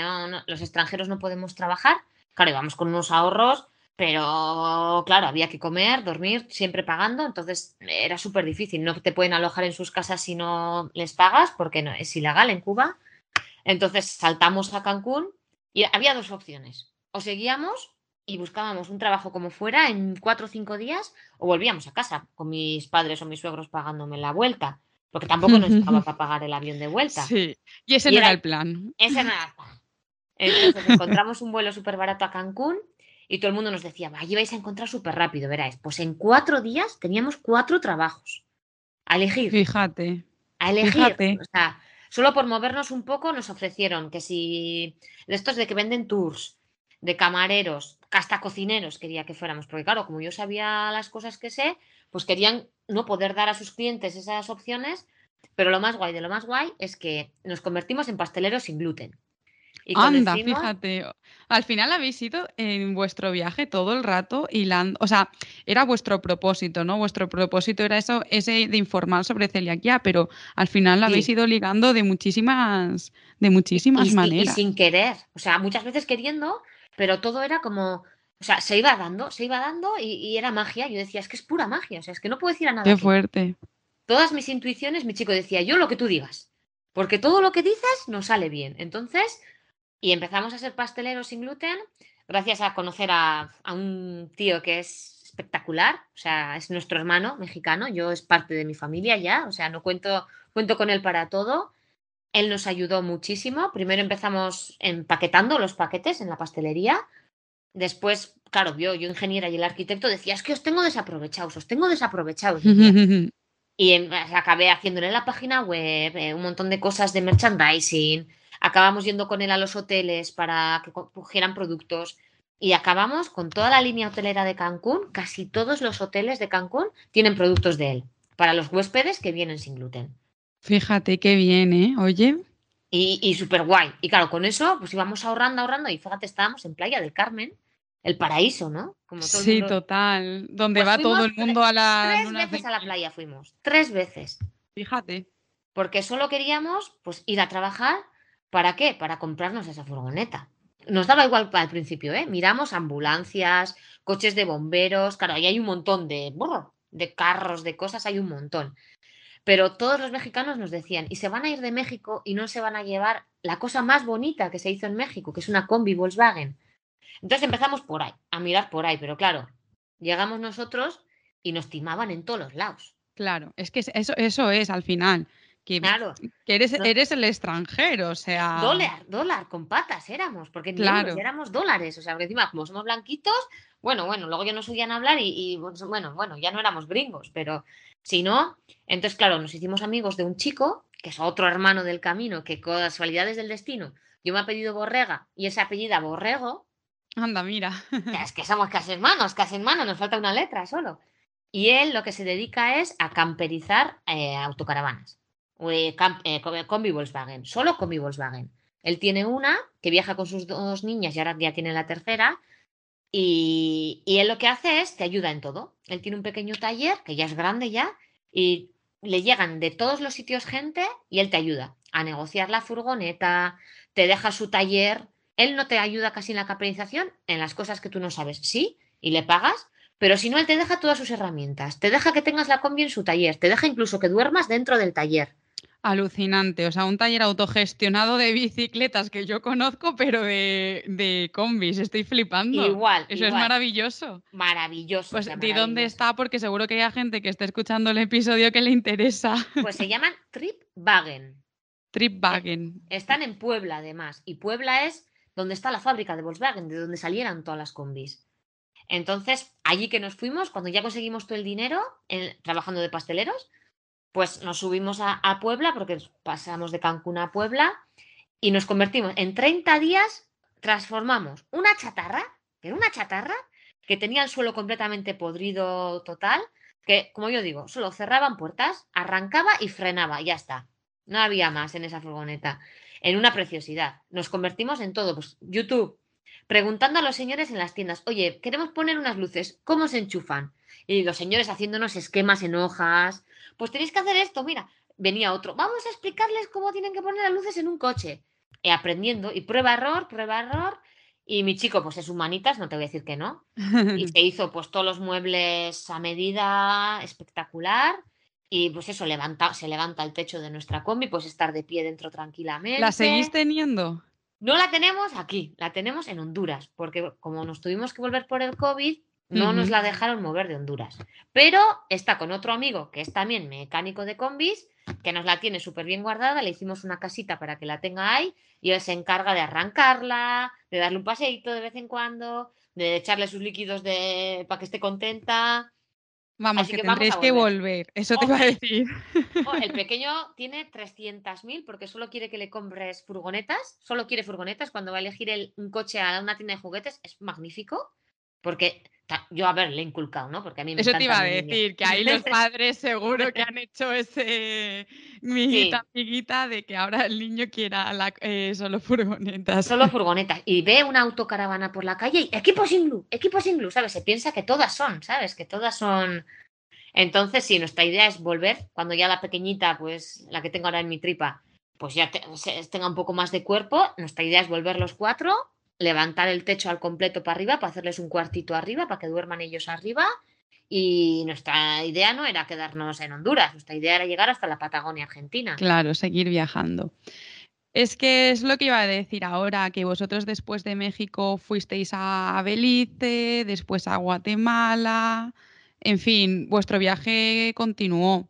[SPEAKER 2] los extranjeros no podemos trabajar. Claro, íbamos con unos ahorros, pero claro, había que comer, dormir, siempre pagando, entonces era súper difícil. No te pueden alojar en sus casas si no les pagas, porque no, es ilegal en Cuba. Entonces saltamos a Cancún y había dos opciones. O seguíamos y buscábamos un trabajo como fuera en cuatro o cinco días o volvíamos a casa con mis padres o mis suegros pagándome la vuelta. Porque tampoco nos estaba para pagar el avión de vuelta.
[SPEAKER 1] Sí, y ese no era, el plan.
[SPEAKER 2] Ese no era el plan. Entonces encontramos un vuelo súper barato a Cancún y todo el mundo nos decía, allí vais a encontrar súper rápido, veráis. Pues en cuatro días teníamos cuatro trabajos. A elegir.
[SPEAKER 1] Fíjate.
[SPEAKER 2] A elegir. Fíjate. O sea, Solo por movernos un poco nos ofrecieron que si estos de que venden tours, de camareros, hasta cocineros quería que fuéramos, porque claro, como yo sabía las cosas que sé, pues querían no poder dar a sus clientes esas opciones, pero lo más guay de lo más guay es que nos convertimos en pasteleros sin gluten.
[SPEAKER 1] Anda, fíjate. Al final habéis ido en vuestro viaje todo el rato hilando, o sea, era vuestro propósito, ¿no? Vuestro propósito era eso, ese de informar sobre celiaquía, pero al final lo habéis ido ligando de muchísimas, de muchísimas maneras.
[SPEAKER 2] Y sin querer, o sea, muchas veces queriendo, pero todo era como, o sea, se iba dando, se iba dando y, era magia. Yo decía, es que es pura magia, o sea, es que no puedo decir a nada.
[SPEAKER 1] Qué fuerte.
[SPEAKER 2] Todas mis intuiciones, mi chico decía, yo lo que tú digas, porque todo lo que dices no sale bien. Entonces, y empezamos a ser pasteleros sin gluten gracias a conocer a, un tío que es espectacular, o sea, es nuestro hermano mexicano, yo es parte de mi familia ya, o sea, no cuento, cuento con él para todo. Él nos ayudó muchísimo. Primero empezamos empaquetando los paquetes en la pastelería. Después, claro, yo, yo ingeniera y el arquitecto decía, es que os tengo desaprovechados, os tengo desaprovechados. y acabé haciéndole la página web, eh, un montón de cosas de merchandising, acabamos yendo con él a los hoteles para que cogieran productos. y acabamos con toda la línea hotelera de Cancún. Casi todos los hoteles de Cancún tienen productos de él para los huéspedes que vienen sin gluten.
[SPEAKER 1] Fíjate qué bien, ¿eh? Oye.
[SPEAKER 2] Y, y súper guay. Y claro, con eso pues íbamos ahorrando, ahorrando y fíjate, estábamos en Playa del Carmen, el paraíso, ¿no?
[SPEAKER 1] Como sí, total. Donde pues va todo el mundo a
[SPEAKER 2] la... Tres veces a la playa fuimos, tres veces.
[SPEAKER 1] Fíjate.
[SPEAKER 2] Porque solo queríamos pues ir a trabajar. ¿Para qué? Para comprarnos esa furgoneta nos daba igual al principio, ¿eh? Miramos ambulancias, coches de bomberos, claro, ahí hay un montón de, de carros, de cosas, hay un montón. Pero todos los mexicanos nos decían, y se van a ir de México y no se van a llevar la cosa más bonita que se hizo en México, que es una combi Volkswagen. Entonces empezamos por ahí, a mirar por ahí, pero claro, llegamos nosotros y nos timaban en todos los lados.
[SPEAKER 1] Claro, es que eso, eso es al final. Que,
[SPEAKER 2] claro.
[SPEAKER 1] que eres, eres el extranjero, o sea.
[SPEAKER 2] Dólar, dólar, con patas éramos, porque claro. éramos dólares, o sea, porque encima, como somos blanquitos, bueno, bueno, luego ya nos a hablar y, bueno, bueno, ya no éramos gringos, pero si no, entonces, claro, nos hicimos amigos de un chico, que es otro hermano del camino, que con casualidades del destino, yo me he pedido Borrega y ese apellido Borrego.
[SPEAKER 1] Anda, mira.
[SPEAKER 2] Es que somos casi hermanos, casi hermanos, nos falta una letra solo. Y él lo que se dedica es a camperizar eh, autocaravanas. Eh, con mi Volkswagen, solo con mi Volkswagen. Él tiene una que viaja con sus dos niñas y ahora ya tiene la tercera. Y, y, él lo que hace es te ayuda en todo. Él tiene un pequeño taller que ya es grande ya y le llegan de todos los sitios gente y él te ayuda a negociar la furgoneta, te deja su taller. Él no te ayuda casi en la capitalización, en las cosas que tú no sabes, sí, y le pagas, pero si no, él te deja todas sus herramientas, te deja que tengas la combi en su taller, te deja incluso que duermas dentro del taller.
[SPEAKER 1] Alucinante, o sea, un taller autogestionado de bicicletas que yo conozco, pero de, de combis, estoy flipando.
[SPEAKER 2] Igual.
[SPEAKER 1] Eso es maravilloso.
[SPEAKER 2] Maravilloso.
[SPEAKER 1] Pues di dónde está, porque seguro que hay gente que esté escuchando el episodio que le interesa.
[SPEAKER 2] Pues se llaman Tripwagen.
[SPEAKER 1] Tripwagen.
[SPEAKER 2] Están en Puebla, además, y Puebla es donde está la fábrica de Volkswagen, de donde salieran todas las combis. Entonces, allí que nos fuimos, cuando ya conseguimos todo el dinero, trabajando de pasteleros, pues nos subimos a, Puebla, porque pasamos de Cancún a Puebla, y nos convertimos en 30 días, transformamos una chatarra, que era una chatarra, que tenía el suelo completamente podrido total, que, como yo digo, solo cerraban puertas, arrancaba y frenaba, ya está. No había más en esa furgoneta. En una preciosidad. Nos convertimos en todo. Pues YouTube, preguntando a los señores en las tiendas, oye, queremos poner unas luces, ¿cómo se enchufan? Y los señores haciéndonos esquemas en hojas, pues tenéis que hacer esto, mira, venía otro, vamos a explicarles cómo tienen que poner las luces en un coche. Y aprendiendo, y prueba error, prueba error. Y mi chico, pues es humanitas, no te voy a decir que no. Y se hizo pues todos los muebles a medida espectacular. Y pues eso, levanta, se levanta el techo de nuestra combi, pues estar de pie dentro tranquilamente.
[SPEAKER 1] ¿La seguís teniendo?
[SPEAKER 2] No la tenemos aquí, la tenemos en Honduras, porque como nos tuvimos que volver por el COVID, no nos la dejaron mover de Honduras. Pero está con otro amigo que es también mecánico de combis, que nos la tiene súper bien guardada. Le hicimos una casita para que la tenga ahí y él se encarga de arrancarla, de darle un paseíto de vez en cuando, de echarle sus líquidos de... para que esté contenta.
[SPEAKER 1] Vamos, que, tendréis que volver. Eso te iba a decir.
[SPEAKER 2] el pequeño tiene 300.000 porque solo quiere que le compres furgonetas. Solo quiere furgonetas. Cuando va a elegir un coche a una tienda de juguetes es magnífico. Porque yo, a ver, le he inculcado, ¿no? Porque a mí me
[SPEAKER 1] Eso te iba a decir, que ahí los padres seguro que han hecho ese miguita, amiguita de que ahora el niño quiera eh, solo furgonetas.
[SPEAKER 2] Solo furgonetas. Y ve una autocaravana por la calle y equipo sin equipo sin ¿sabes? Se piensa que todas son, ¿sabes? Que todas son. Entonces, sí, nuestra idea es volver, cuando ya la pequeñita, pues la que tengo ahora en mi tripa, pues ya tenga un poco más de cuerpo, nuestra idea es volver los cuatro levantar el techo al completo para arriba, para hacerles un cuartito arriba, para que duerman ellos arriba. Y nuestra idea no era quedarnos en Honduras, nuestra idea era llegar hasta la Patagonia Argentina.
[SPEAKER 1] Claro, seguir viajando. Es que es lo que iba a decir ahora, que vosotros después de México fuisteis a Belice, después a Guatemala, en fin, vuestro viaje continuó.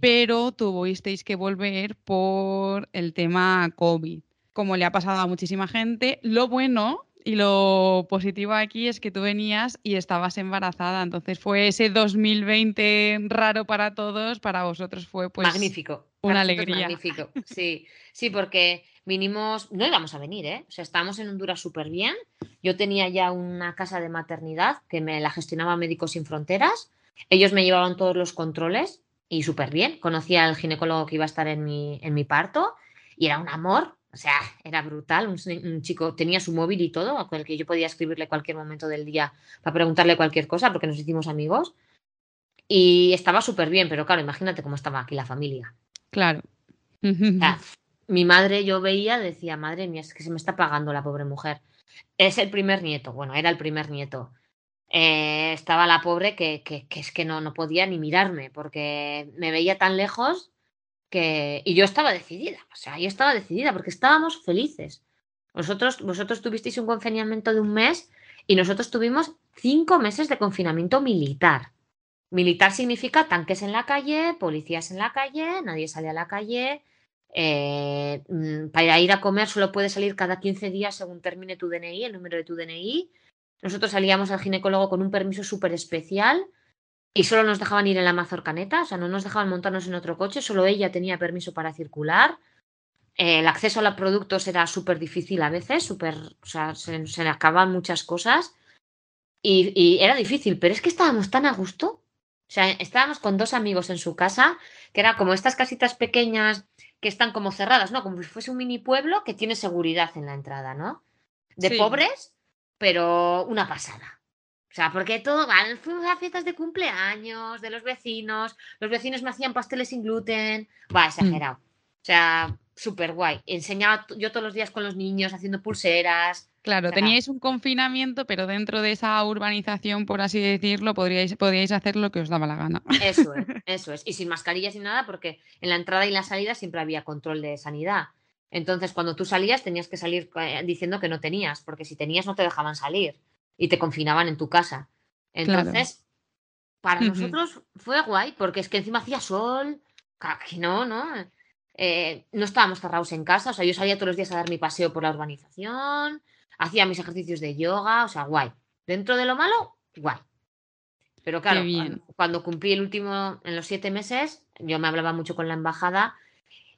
[SPEAKER 1] Pero tuvisteis que volver por el tema COVID como le ha pasado a muchísima gente. Lo bueno y lo positivo aquí es que tú venías y estabas embarazada, entonces fue ese 2020 raro para todos, para vosotros fue pues
[SPEAKER 2] magnífico,
[SPEAKER 1] una alegría.
[SPEAKER 2] Magnífico, sí, sí, porque vinimos, no íbamos a venir, ¿eh? O sea, estábamos en Honduras súper bien, yo tenía ya una casa de maternidad que me la gestionaba Médicos Sin Fronteras. Ellos me llevaban todos los controles y súper bien. Conocía al ginecólogo que iba a estar en mi, en mi parto y era un amor. O sea, era brutal. Un, chico tenía su móvil y todo, con el que yo podía escribirle cualquier momento del día para preguntarle cualquier cosa, porque nos hicimos amigos. Y estaba súper bien, pero claro, imagínate cómo estaba aquí la familia.
[SPEAKER 1] Claro.
[SPEAKER 2] mi madre, yo veía, decía, madre mía, es que se me está pagando la pobre mujer. Es el primer nieto, bueno, era el primer nieto. Eh, estaba la pobre que, que, que, es que no, no podía ni mirarme, porque me veía tan lejos Y yo estaba decidida, o sea, yo estaba decidida, porque estábamos felices. Vosotros, tuvisteis un confinamiento de un mes y nosotros tuvimos cinco meses de confinamiento militar. Militar significa tanques en la calle, policías en la calle, nadie sale a la calle. Eh, mm, para ir a comer solo puedes salir cada 15 días según termine tu DNI, el número de tu DNI. Nosotros salíamos al ginecólogo con un permiso súper especial y solo nos dejaban ir en la mazorcaneta, o sea, no nos dejaban montarnos en otro coche, solo ella tenía permiso para circular. Eh, el acceso a los productos era súper difícil a veces, súper, o sea, se, se acababan muchas cosas y, y era difícil, pero es que estábamos tan a gusto o sea, estábamos con dos amigos en su casa, que era como estas casitas pequeñas que están como cerradas, ¿no? Como si fuese un mini pueblo que tiene seguridad en la entrada, ¿no? De pobres, pero una pasada. O sea, porque todo, fuimos a fiestas de cumpleaños, de los vecinos, los vecinos me hacían pasteles sin gluten, va, mm. exagerado. O sea, súper guay. Enseñaba yo todos los días con los niños haciendo pulseras,
[SPEAKER 1] Claro, teníais un confinamiento, pero dentro de esa urbanización, por así decirlo, podríais, podríais hacer lo que os daba la gana.
[SPEAKER 2] Eso es, eso es. Y sin mascarillas y nada, porque en la entrada y la salida siempre había control de sanidad. Entonces, cuando tú salías, tenías que salir eh, diciendo que no tenías, porque si tenías no te dejaban salir y te confinaban en tu casa. Entonces, para nosotros fue guay, porque es que encima hacía sol, que no, ¿no? Eh, no estábamos cerrados en casa, o sea, yo salía todos los días a dar mi paseo por la urbanización, hacía mis ejercicios de yoga, o sea, guay. Dentro de lo malo, guay. Pero claro, cuando, cumplí el último, en los siete meses, yo me hablaba mucho con la embajada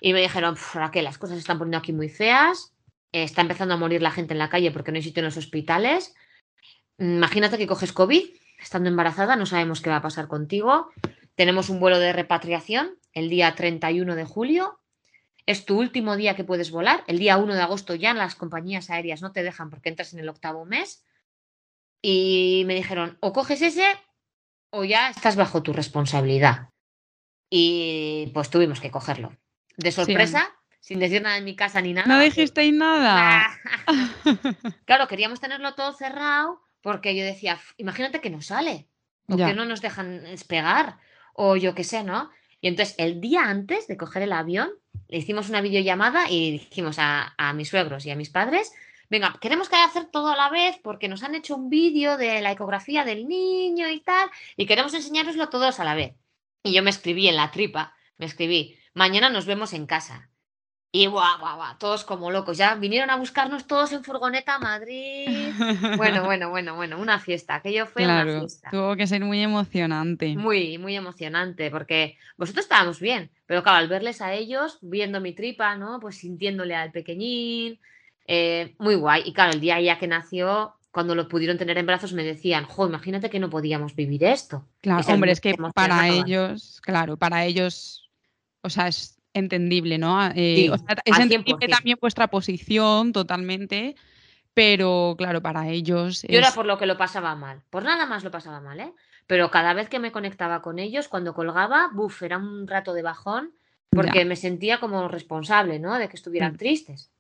[SPEAKER 2] y me dijeron, que las cosas se están poniendo aquí muy feas, está empezando a morir la gente en la calle porque no hay sitio en los hospitales. Imagínate que coges COVID, estando embarazada, no sabemos qué va a pasar contigo. Tenemos un vuelo de repatriación el día 31 de julio es tu último día que puedes volar. El día 1 de agosto ya las compañías aéreas no te dejan porque entras en el octavo mes. Y me dijeron, o coges ese o ya estás bajo tu responsabilidad. Y pues tuvimos que cogerlo. De sorpresa, sin decir nada en mi casa ni nada.
[SPEAKER 1] No dijisteis nada.
[SPEAKER 2] claro, queríamos tenerlo todo cerrado porque yo decía, imagínate que no sale. O que no nos dejan despegar. O yo qué sé, ¿no? Y entonces el día antes de coger el avión, le hicimos una videollamada y dijimos a, mis suegros y a mis padres, venga, queremos que hacer todo a la vez porque nos han hecho un vídeo de la ecografía del niño y tal, y queremos enseñároslo todos a la vez. Y yo me escribí en la tripa, me escribí, mañana nos vemos en casa. Y guau, guau, guau, todos como locos. Ya vinieron a buscarnos todos en furgoneta a Madrid. Bueno, bueno, bueno, bueno, una fiesta. Aquello fue una fiesta.
[SPEAKER 1] Tuvo que ser muy emocionante.
[SPEAKER 2] Muy, muy emocionante, porque vosotros estábamos bien, pero claro, al verles a ellos, viendo mi tripa, ¿no? Pues sintiéndole al pequeñín, eh, muy guay. Y claro, el día ya que nació, cuando lo pudieron tener en brazos, me decían, jo, imagínate que no podíamos vivir esto.
[SPEAKER 1] Claro, hombre, es que para ellos, claro, para ellos, o sea, es entendible, ¿no? Ah, eh, es entendible también vuestra posición totalmente, pero claro, para ellos.
[SPEAKER 2] Yo era por lo que lo pasaba mal, por nada más lo pasaba mal, ¿eh? Pero cada vez que me conectaba con ellos, cuando colgaba, buf, era un rato de bajón, porque me sentía como responsable, ¿no? De que estuvieran mm. tristes.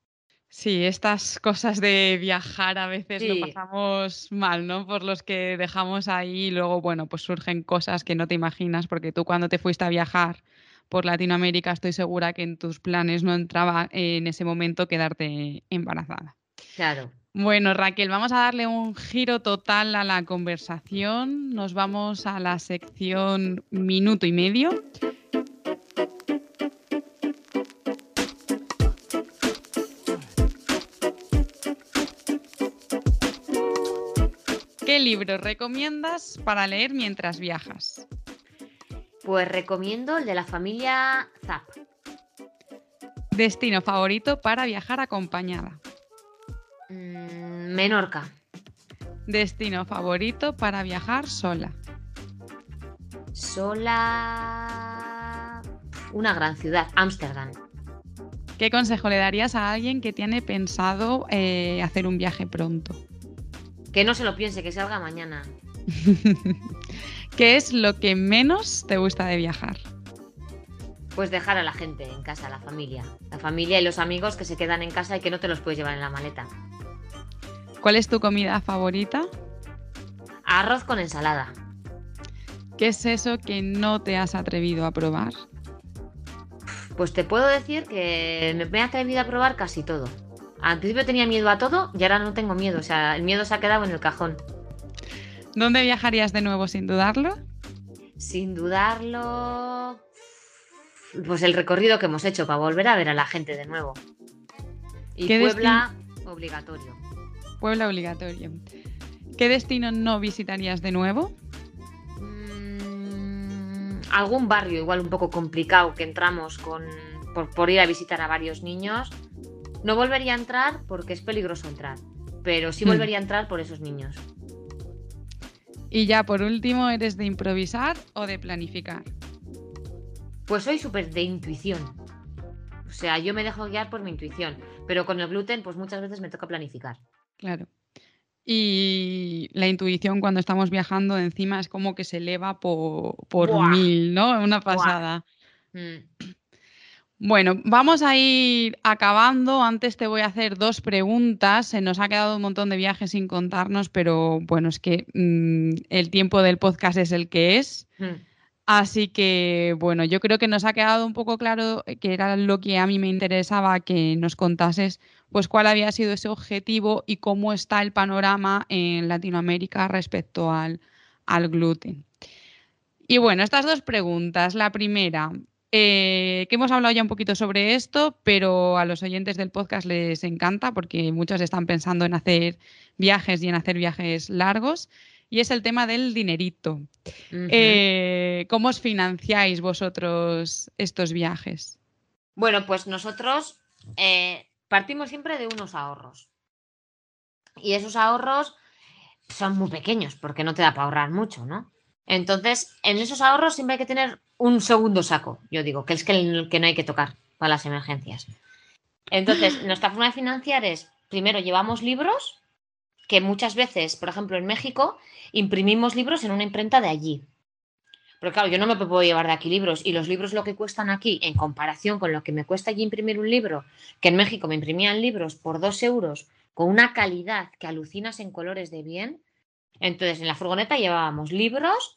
[SPEAKER 1] Sí, estas cosas de viajar a veces lo pasamos mal, ¿no? Por los que dejamos ahí y luego, bueno, pues surgen cosas que no te imaginas, porque tú cuando te fuiste a viajar por Latinoamérica, estoy segura que en tus planes no entraba en ese momento quedarte embarazada.
[SPEAKER 2] Claro.
[SPEAKER 1] Bueno, Raquel, vamos a darle un giro total a la conversación. Nos vamos a la sección minuto y medio. ¿Qué libro recomiendas para leer mientras viajas?
[SPEAKER 2] Pues recomiendo el de la familia Zap.
[SPEAKER 1] Destino favorito para viajar acompañada.
[SPEAKER 2] Mm, Menorca.
[SPEAKER 1] Destino favorito para viajar sola.
[SPEAKER 2] Sola. Una gran ciudad, Ámsterdam.
[SPEAKER 1] ¿Qué consejo le darías a alguien que tiene pensado eh, hacer un viaje pronto?
[SPEAKER 2] Que no se lo piense, que salga mañana.
[SPEAKER 1] ¿Qué es lo que menos te gusta de viajar?
[SPEAKER 2] Pues dejar a la gente en casa, la familia. La familia y los amigos que se quedan en casa y que no te los puedes llevar en la maleta.
[SPEAKER 1] ¿Cuál es tu comida favorita?
[SPEAKER 2] Arroz con ensalada.
[SPEAKER 1] ¿Qué es eso que no te has atrevido a probar?
[SPEAKER 2] Pues te puedo decir que me he atrevido a probar casi todo. Al principio tenía miedo a todo y ahora no tengo miedo. O sea, el miedo se ha quedado en el cajón.
[SPEAKER 1] ¿Dónde viajarías de nuevo sin dudarlo?
[SPEAKER 2] Sin dudarlo. Pues el recorrido que hemos hecho para volver a ver a la gente de nuevo. Y Puebla, obligatorio.
[SPEAKER 1] Puebla, obligatorio. ¿Qué destino no visitarías de nuevo?
[SPEAKER 2] Mm, algún barrio igual un poco complicado que entramos con, por, ir a visitar a varios niños. No volvería a entrar porque es peligroso entrar, pero sí hmm. volvería a entrar por esos niños.
[SPEAKER 1] Y ya por último, ¿eres de improvisar o de planificar?
[SPEAKER 2] Pues soy súper de intuición. O sea, yo me dejo guiar por mi intuición, pero con el gluten pues muchas veces me toca planificar.
[SPEAKER 1] Claro. Y la intuición cuando estamos viajando encima es como que se eleva por, mil, ¿no? Una pasada. Mm. Bueno, vamos a ir acabando. Antes te voy a hacer dos preguntas. Se nos ha quedado un montón de viajes sin contarnos, pero bueno, es que mm, el tiempo del podcast es el que es. Mm. Así que, bueno, yo creo que nos ha quedado un poco claro que era lo que a mí me interesaba que nos contases, pues cuál había sido ese objetivo y cómo está el panorama en Latinoamérica respecto al, al gluten. Y bueno, estas dos preguntas. La primera, eh, que hemos hablado ya un poquito sobre esto, pero a los oyentes del podcast les encanta porque muchos están pensando en hacer viajes y en hacer viajes largos y es el tema del dinerito. Eh, ¿Cómo os financiáis vosotros estos viajes?
[SPEAKER 2] Bueno, pues nosotros eh, partimos siempre de unos ahorros. Y esos ahorros son muy pequeños porque no te da para ahorrar mucho, ¿no? Entonces, en esos ahorros siempre hay que tener un segundo saco, yo digo, que es que, el, que no hay que tocar para las emergencias. Entonces, nuestra forma de financiar es, primero llevamos libros, que muchas veces, por ejemplo, en México, imprimimos libros en una imprenta de allí. Pero claro, yo no me puedo llevar de aquí libros y los libros lo que cuestan aquí en comparación con lo que me cuesta allí imprimir un libro, que en México me imprimían libros por dos euros con una calidad que alucinas en colores de bien. Entonces en la furgoneta llevábamos libros,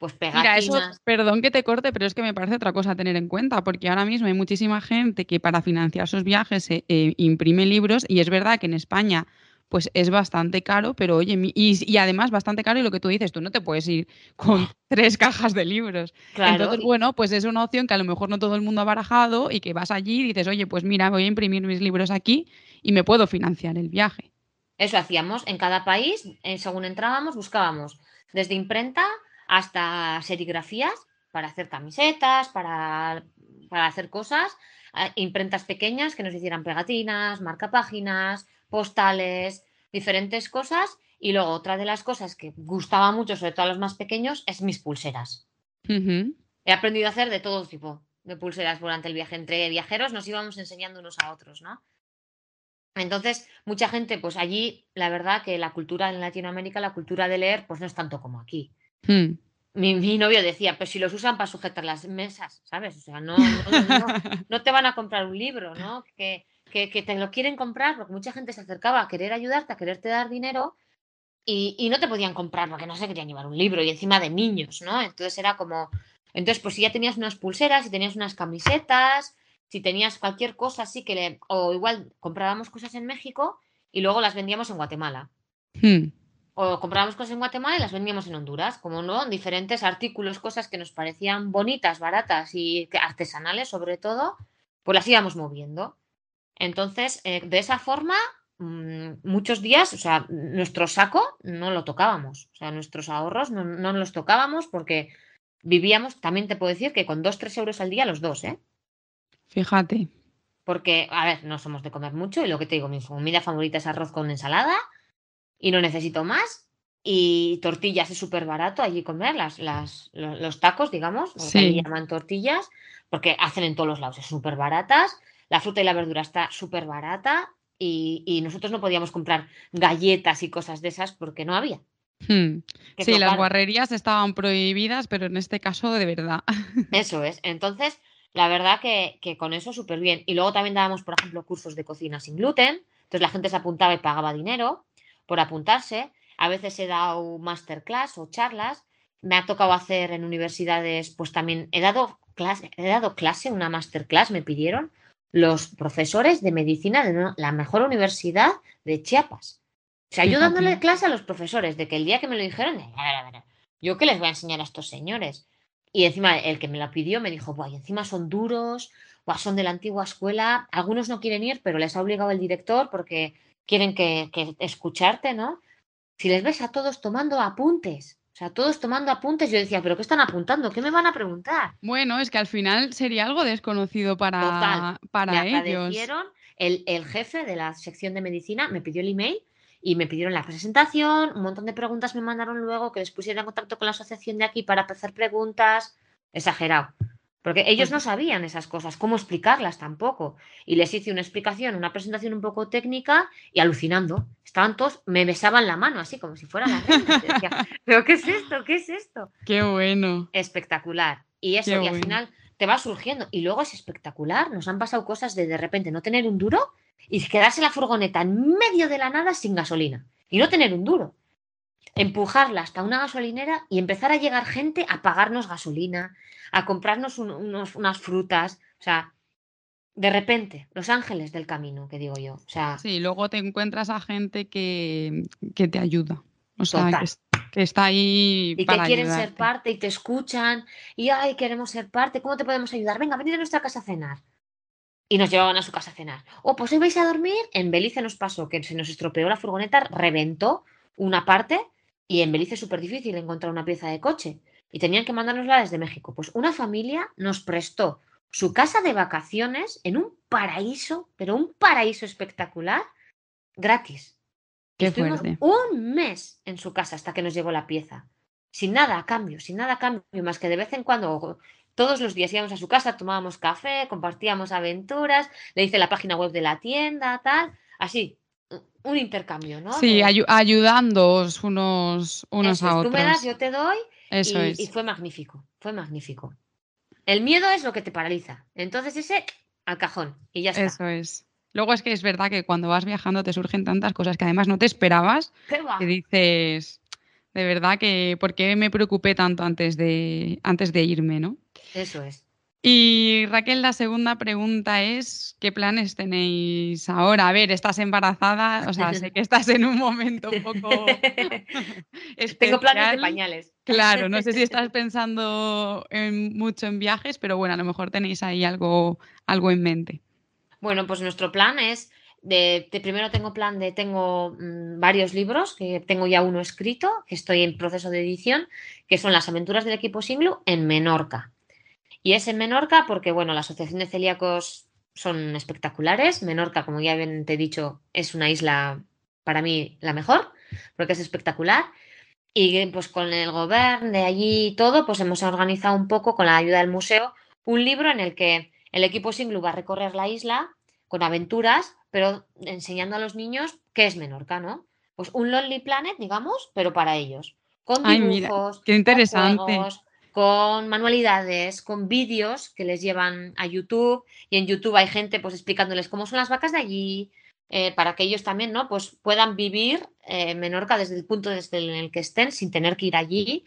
[SPEAKER 2] pues pegatinas. Mira, eso,
[SPEAKER 1] perdón que te corte, pero es que me parece otra cosa a tener en cuenta, porque ahora mismo hay muchísima gente que para financiar sus viajes eh, imprime libros y es verdad que en España pues es bastante caro, pero oye, y, además bastante caro y lo que tú dices, tú no te puedes ir con tres cajas de libros. Entonces, bueno, pues es una opción que a lo mejor no todo el mundo ha barajado y que vas allí y dices, oye, pues mira, voy a imprimir mis libros aquí y me puedo financiar el viaje.
[SPEAKER 2] Eso hacíamos en cada país, eh, según entrábamos, buscábamos desde imprenta hasta serigrafías para hacer camisetas, para, para hacer cosas, eh, imprentas pequeñas que nos hicieran pegatinas, marca páginas, postales, diferentes cosas. Y luego otra de las cosas que gustaba mucho, sobre todo a los más pequeños, es mis pulseras. He aprendido a hacer de todo tipo de pulseras durante el viaje. Entre viajeros nos íbamos enseñando unos a otros, ¿no? Entonces, mucha gente, pues allí, la verdad que la cultura en Latinoamérica, la cultura de leer, pues no es tanto como aquí. Hmm. Mi, novio decía, pues si los usan para sujetar las mesas, ¿sabes? O sea, no, no, te van a comprar un libro, ¿no? Que, que, te lo quieren comprar porque mucha gente se acercaba a querer ayudarte, a quererte dar dinero y, no te podían comprar porque no se querían llevar un libro y encima de niños, ¿no? Entonces era como, entonces pues si ya tenías unas pulseras, si tenías unas camisetas, si tenías cualquier cosa así que le, o igual comprábamos cosas en México y luego las vendíamos en Guatemala. Hmm. O comprábamos cosas en Guatemala y las vendíamos en Honduras, como no, diferentes artículos, cosas que nos parecían bonitas, baratas y artesanales sobre todo, pues las íbamos moviendo. Entonces, eh, de esa forma, mm, muchos días, o sea, nuestro saco no lo tocábamos, o sea, nuestros ahorros no, no los tocábamos porque vivíamos, también te puedo decir que con dos, tres euros al día los dos, ¿eh?
[SPEAKER 1] Fíjate.
[SPEAKER 2] Porque, a ver, no somos de comer mucho y lo que te digo, mi comida favorita es arroz con ensalada y no necesito más. y tortillas es súper barato allí comer, las, las, los, tacos, digamos,
[SPEAKER 1] sí.
[SPEAKER 2] llaman tortillas, porque hacen en todos los lados, es súper baratas, la fruta y la verdura está súper barata y, nosotros no podíamos comprar galletas y cosas de esas porque no había.
[SPEAKER 1] Hmm. Sí, las guarrerías estaban prohibidas, pero en este caso de verdad.
[SPEAKER 2] Eso es. Entonces, la verdad que, que con eso súper bien. Y luego también dábamos, por ejemplo, cursos de cocina sin gluten. Entonces la gente se apuntaba y pagaba dinero por apuntarse. A veces he dado masterclass o charlas. Me ha tocado hacer en universidades, pues también he dado clase, he dado clase, una masterclass, me pidieron los profesores de medicina de la mejor universidad de Chiapas. O sea, yo dándole clase a los profesores de que el día que me lo dijeron, yo qué les voy a enseñar a estos señores. Y encima el que me la pidió me dijo, y encima son duros, son de la antigua escuela, algunos no quieren ir, pero les ha obligado el director porque quieren que, que escucharte, ¿no? si les ves a todos tomando apuntes, o sea, todos tomando apuntes, yo decía, ¿pero qué están apuntando? ¿Qué me van a preguntar?
[SPEAKER 1] Bueno, es que al final sería algo desconocido para, para me ellos.
[SPEAKER 2] El, el jefe de la sección de medicina me pidió el email y me pidieron la presentación, un montón de preguntas me mandaron luego, que les pusiera en contacto con la asociación de aquí para hacer preguntas. Exagerado. Porque ellos no sabían esas cosas, cómo explicarlas tampoco. Y les hice una explicación, una presentación un poco técnica y alucinando. Estaban todos, me besaban la mano, así como si fuera la reina. ¿pero qué es esto? ¿Qué es esto?
[SPEAKER 1] Qué bueno.
[SPEAKER 2] Espectacular. Y eso, y al final te va surgiendo. Y luego es espectacular. Nos han pasado cosas de de repente no tener un duro y quedarse la furgoneta en medio de la nada sin gasolina. Y no tener un duro empujarla hasta una gasolinera y empezar a llegar gente a pagarnos gasolina, a comprarnos unas frutas, o sea, de repente, los ángeles del camino, que digo yo. O sea,
[SPEAKER 1] sí, luego te encuentras a gente que, te ayuda. O sea, que, está ahí.
[SPEAKER 2] Y que quieren ser parte y te escuchan. Y ay, queremos ser parte. ¿Cómo te podemos ayudar? Venga, venid a nuestra casa a cenar. Y nos llevaban a su casa a cenar. O pues hoy vais a dormir. En Belice nos pasó que se nos estropeó la furgoneta, reventó una parte y en Belice es súper difícil encontrar una pieza de coche. Y tenían que mandárnosla desde México. Pues una familia nos prestó su casa de vacaciones en un paraíso, pero un paraíso espectacular, gratis.
[SPEAKER 1] Qué
[SPEAKER 2] Estuvimos un mes en su casa hasta que nos llegó la pieza. Sin nada a cambio, sin nada a cambio, más que de vez en cuando, todos los días íbamos a su casa, tomábamos café, compartíamos aventuras, le hice la página web de la tienda, tal, así, un intercambio, ¿no?
[SPEAKER 1] Sí, ayudándoos unos, unos a otros.
[SPEAKER 2] Tú me das, yo te doy.
[SPEAKER 1] Eso
[SPEAKER 2] y,
[SPEAKER 1] es.
[SPEAKER 2] y fue magnífico, fue magnífico. El miedo es lo que te paraliza. Entonces ese al cajón y ya está.
[SPEAKER 1] Eso es. Luego es que es verdad que cuando vas viajando te surgen tantas cosas que además no te esperabas. Que dices, de verdad que ¿por qué me preocupé tanto antes de, antes de irme, no?
[SPEAKER 2] Eso es.
[SPEAKER 1] Y Raquel, la segunda pregunta es, ¿qué planes tenéis ahora? A ver, estás embarazada, o sea, sé que estás en un momento un poco...
[SPEAKER 2] Tengo planes de pañales.
[SPEAKER 1] Claro, no sé si estás pensando en, mucho en viajes, pero bueno, a lo mejor tenéis ahí algo, algo en mente.
[SPEAKER 2] Bueno, pues nuestro plan es, de, primero tengo plan de, tengo mm, varios libros, que tengo ya uno escrito, que estoy en proceso de edición, que son Las aventuras del equipo Singlu en Menorca. Y es en Menorca porque, bueno, la Asociación de Celíacos son espectaculares. Menorca, como ya bien te he dicho, es una isla para mí la mejor, porque es espectacular. Y pues con el gobierno de allí y todo, pues hemos organizado un poco con la ayuda del museo un libro en el que el equipo Singlu va a recorrer la isla con aventuras, pero enseñando a los niños qué es Menorca, ¿no? Pues un Lonely Planet, digamos, pero para ellos. Con dibujos,
[SPEAKER 1] qué interesante
[SPEAKER 2] con manualidades, con vídeos que les llevan a YouTube y en YouTube hay gente pues explicándoles cómo son las vacas de allí, eh, para que ellos también ¿no? pues puedan vivir en Menorca desde el punto desde el que estén sin tener que ir allí.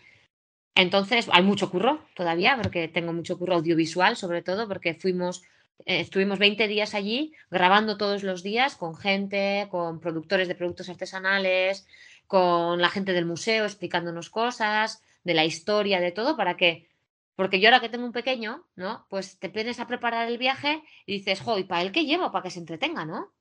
[SPEAKER 2] Entonces hay mucho curro todavía, porque tengo mucho curro audiovisual sobre todo, porque fuimos, eh, estuvimos 20 días allí grabando todos los días con gente, con productores de productos artesanales, con la gente del museo explicándonos cosas de la historia, de todo, para que, porque yo ahora que tengo un pequeño, ¿no? Pues te pones a preparar el viaje y dices, jo, ¿y para él qué llevo? Para que se entretenga, ¿no?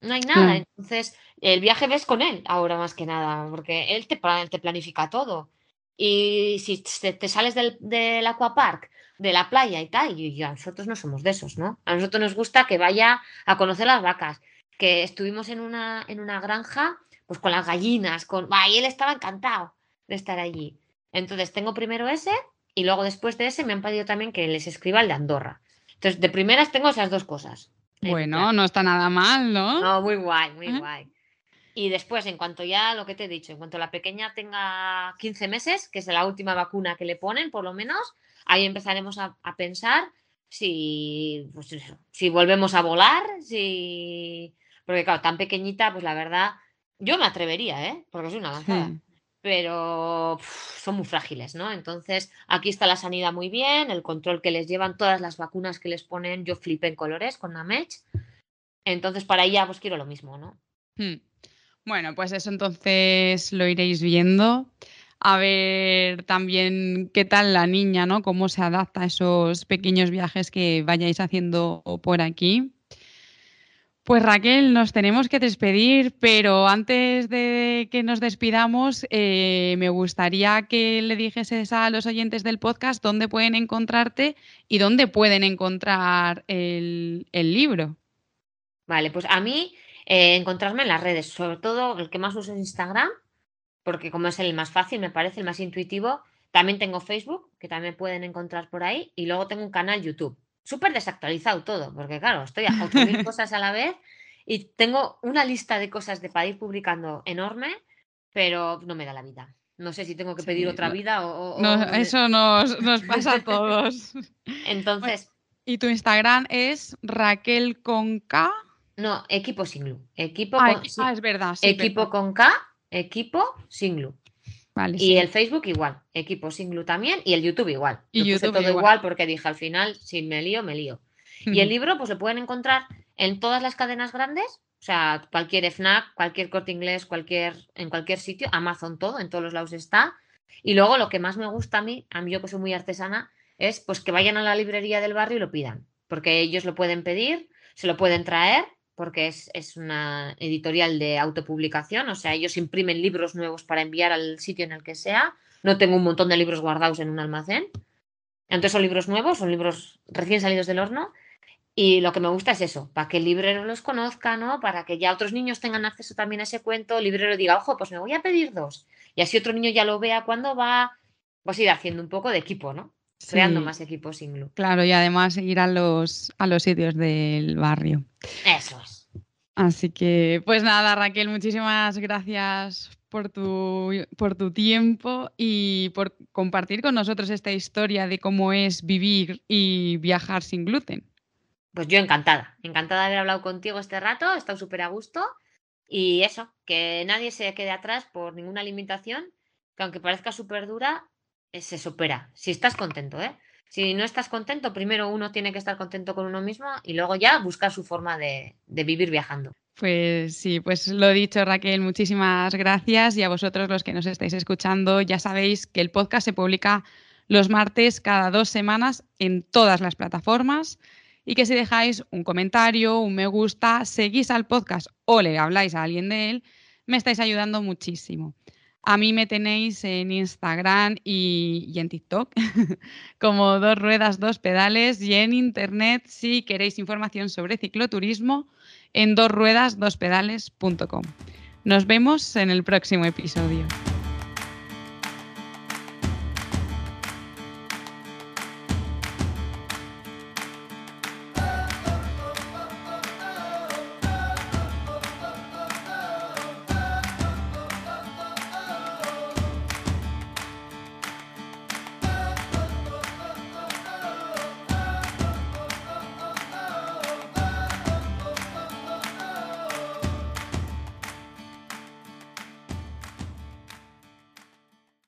[SPEAKER 2] No hay nada. Entonces, el viaje ves con él ahora más que nada, porque él te, te planifica todo. Y si te, sales del, del aquapark, de la playa y tal, y, a nosotros no somos de esos, ¿no? A nosotros nos gusta que vaya a conocer las vacas, que estuvimos en una, en una granja pues con las gallinas, con... y él estaba encantado de estar allí. Entonces tengo primero ese y luego después de ese me han pedido también que les escriba el de Andorra. Entonces, de primeras tengo esas dos cosas.
[SPEAKER 1] Bueno, no está nada mal, ¿no?
[SPEAKER 2] No, muy guay, muy guay. Y después, en cuanto ya lo que te he dicho, en cuanto la pequeña tenga 15 meses, que es la última vacuna que le ponen, por lo menos, ahí empezaremos a, pensar si, pues si volvemos a volar, si... Porque claro, tan pequeñita, pues la verdad, yo me atrevería, ¿eh? Porque soy una avanzada. Pero son muy frágiles, ¿no? Entonces, aquí está la sanidad muy bien, el control que les llevan, todas las vacunas que les ponen, yo flipé en colores con Namech. Entonces, para ella, pues quiero lo mismo, ¿no?
[SPEAKER 1] Hmm. Bueno, pues eso entonces lo iréis viendo. A ver también qué tal la niña, ¿no? Cómo se adapta a esos pequeños viajes que vayáis haciendo por aquí. Pues Raquel, nos tenemos que despedir, pero antes de que nos despidamos, eh, me gustaría que le dijeses a los oyentes del podcast dónde pueden encontrarte y dónde pueden encontrar el, libro.
[SPEAKER 2] Vale, pues a mí eh, encontrarme en las redes, sobre todo el que más uso es Instagram, porque como es el más fácil, me parece el más intuitivo. También tengo Facebook, que también pueden encontrar por ahí, y luego tengo un canal YouTube. Súper desactualizado todo, porque claro, estoy a 8.000 cosas a la vez y tengo una lista de cosas de para ir publicando enorme, pero no me da la vida. No sé si tengo que pedir otra vida o...
[SPEAKER 1] eso nos, nos, pasa a todos.
[SPEAKER 2] Entonces...
[SPEAKER 1] ¿Y tu Instagram es Raquel con K?
[SPEAKER 2] No, equipo Singlu. Equipo
[SPEAKER 1] con, ah, es verdad.
[SPEAKER 2] equipo con K, equipo Singlu. Vale, y el Facebook igual, equipo Singlu también y el YouTube igual. Y YouTube todo igual. porque dije al final, si me lío, me lío. Y el libro, pues lo pueden encontrar en todas las cadenas grandes, o sea, cualquier FNAC, cualquier corte inglés, cualquier, en cualquier sitio, Amazon todo, en todos los lados está. Y luego lo que más me gusta a mí, a mí yo que soy muy artesana, es pues que vayan a la librería del barrio y lo pidan, porque ellos lo pueden pedir, se lo pueden traer porque es, una editorial de autopublicación, o sea, ellos imprimen libros nuevos para enviar al sitio en el que sea. No tengo un montón de libros guardados en un almacén. Entonces son libros nuevos, son libros recién salidos del horno. Y lo que me gusta es eso, para que el librero los conozca, ¿no? Para que ya otros niños tengan acceso también a ese cuento, el librero diga, ojo, pues me voy a pedir dos. Y así otro niño ya lo vea cuando va, pues ir haciendo un poco de equipo, ¿no? Creando más equipos Inglu.
[SPEAKER 1] Claro, y además ir a los, a los sitios del barrio.
[SPEAKER 2] Eso es.
[SPEAKER 1] Así que, pues nada, Raquel, muchísimas gracias por tu, por tu tiempo y por compartir con nosotros esta historia de cómo es vivir y viajar sin gluten.
[SPEAKER 2] Pues yo encantada, encantada de haber hablado contigo este rato, he estado súper a gusto y eso, que nadie se quede atrás por ninguna limitación, que aunque parezca súper dura, se supera, si estás contento, ¿eh? Si no estás contento, primero uno tiene que estar contento con uno mismo y luego ya buscar su forma de, de vivir viajando.
[SPEAKER 1] Pues sí, pues lo dicho Raquel, muchísimas gracias y a vosotros los que nos estáis escuchando, ya sabéis que el podcast se publica los martes cada dos semanas en todas las plataformas y que si dejáis un comentario, un me gusta, seguís al podcast o le habláis a alguien de él, me estáis ayudando muchísimo. A mí me tenéis en Instagram y, en TikTok como dos ruedas, dos pedales y en Internet si queréis información sobre cicloturismo en dos ruedas, dos pedales.com. Nos vemos en el próximo episodio.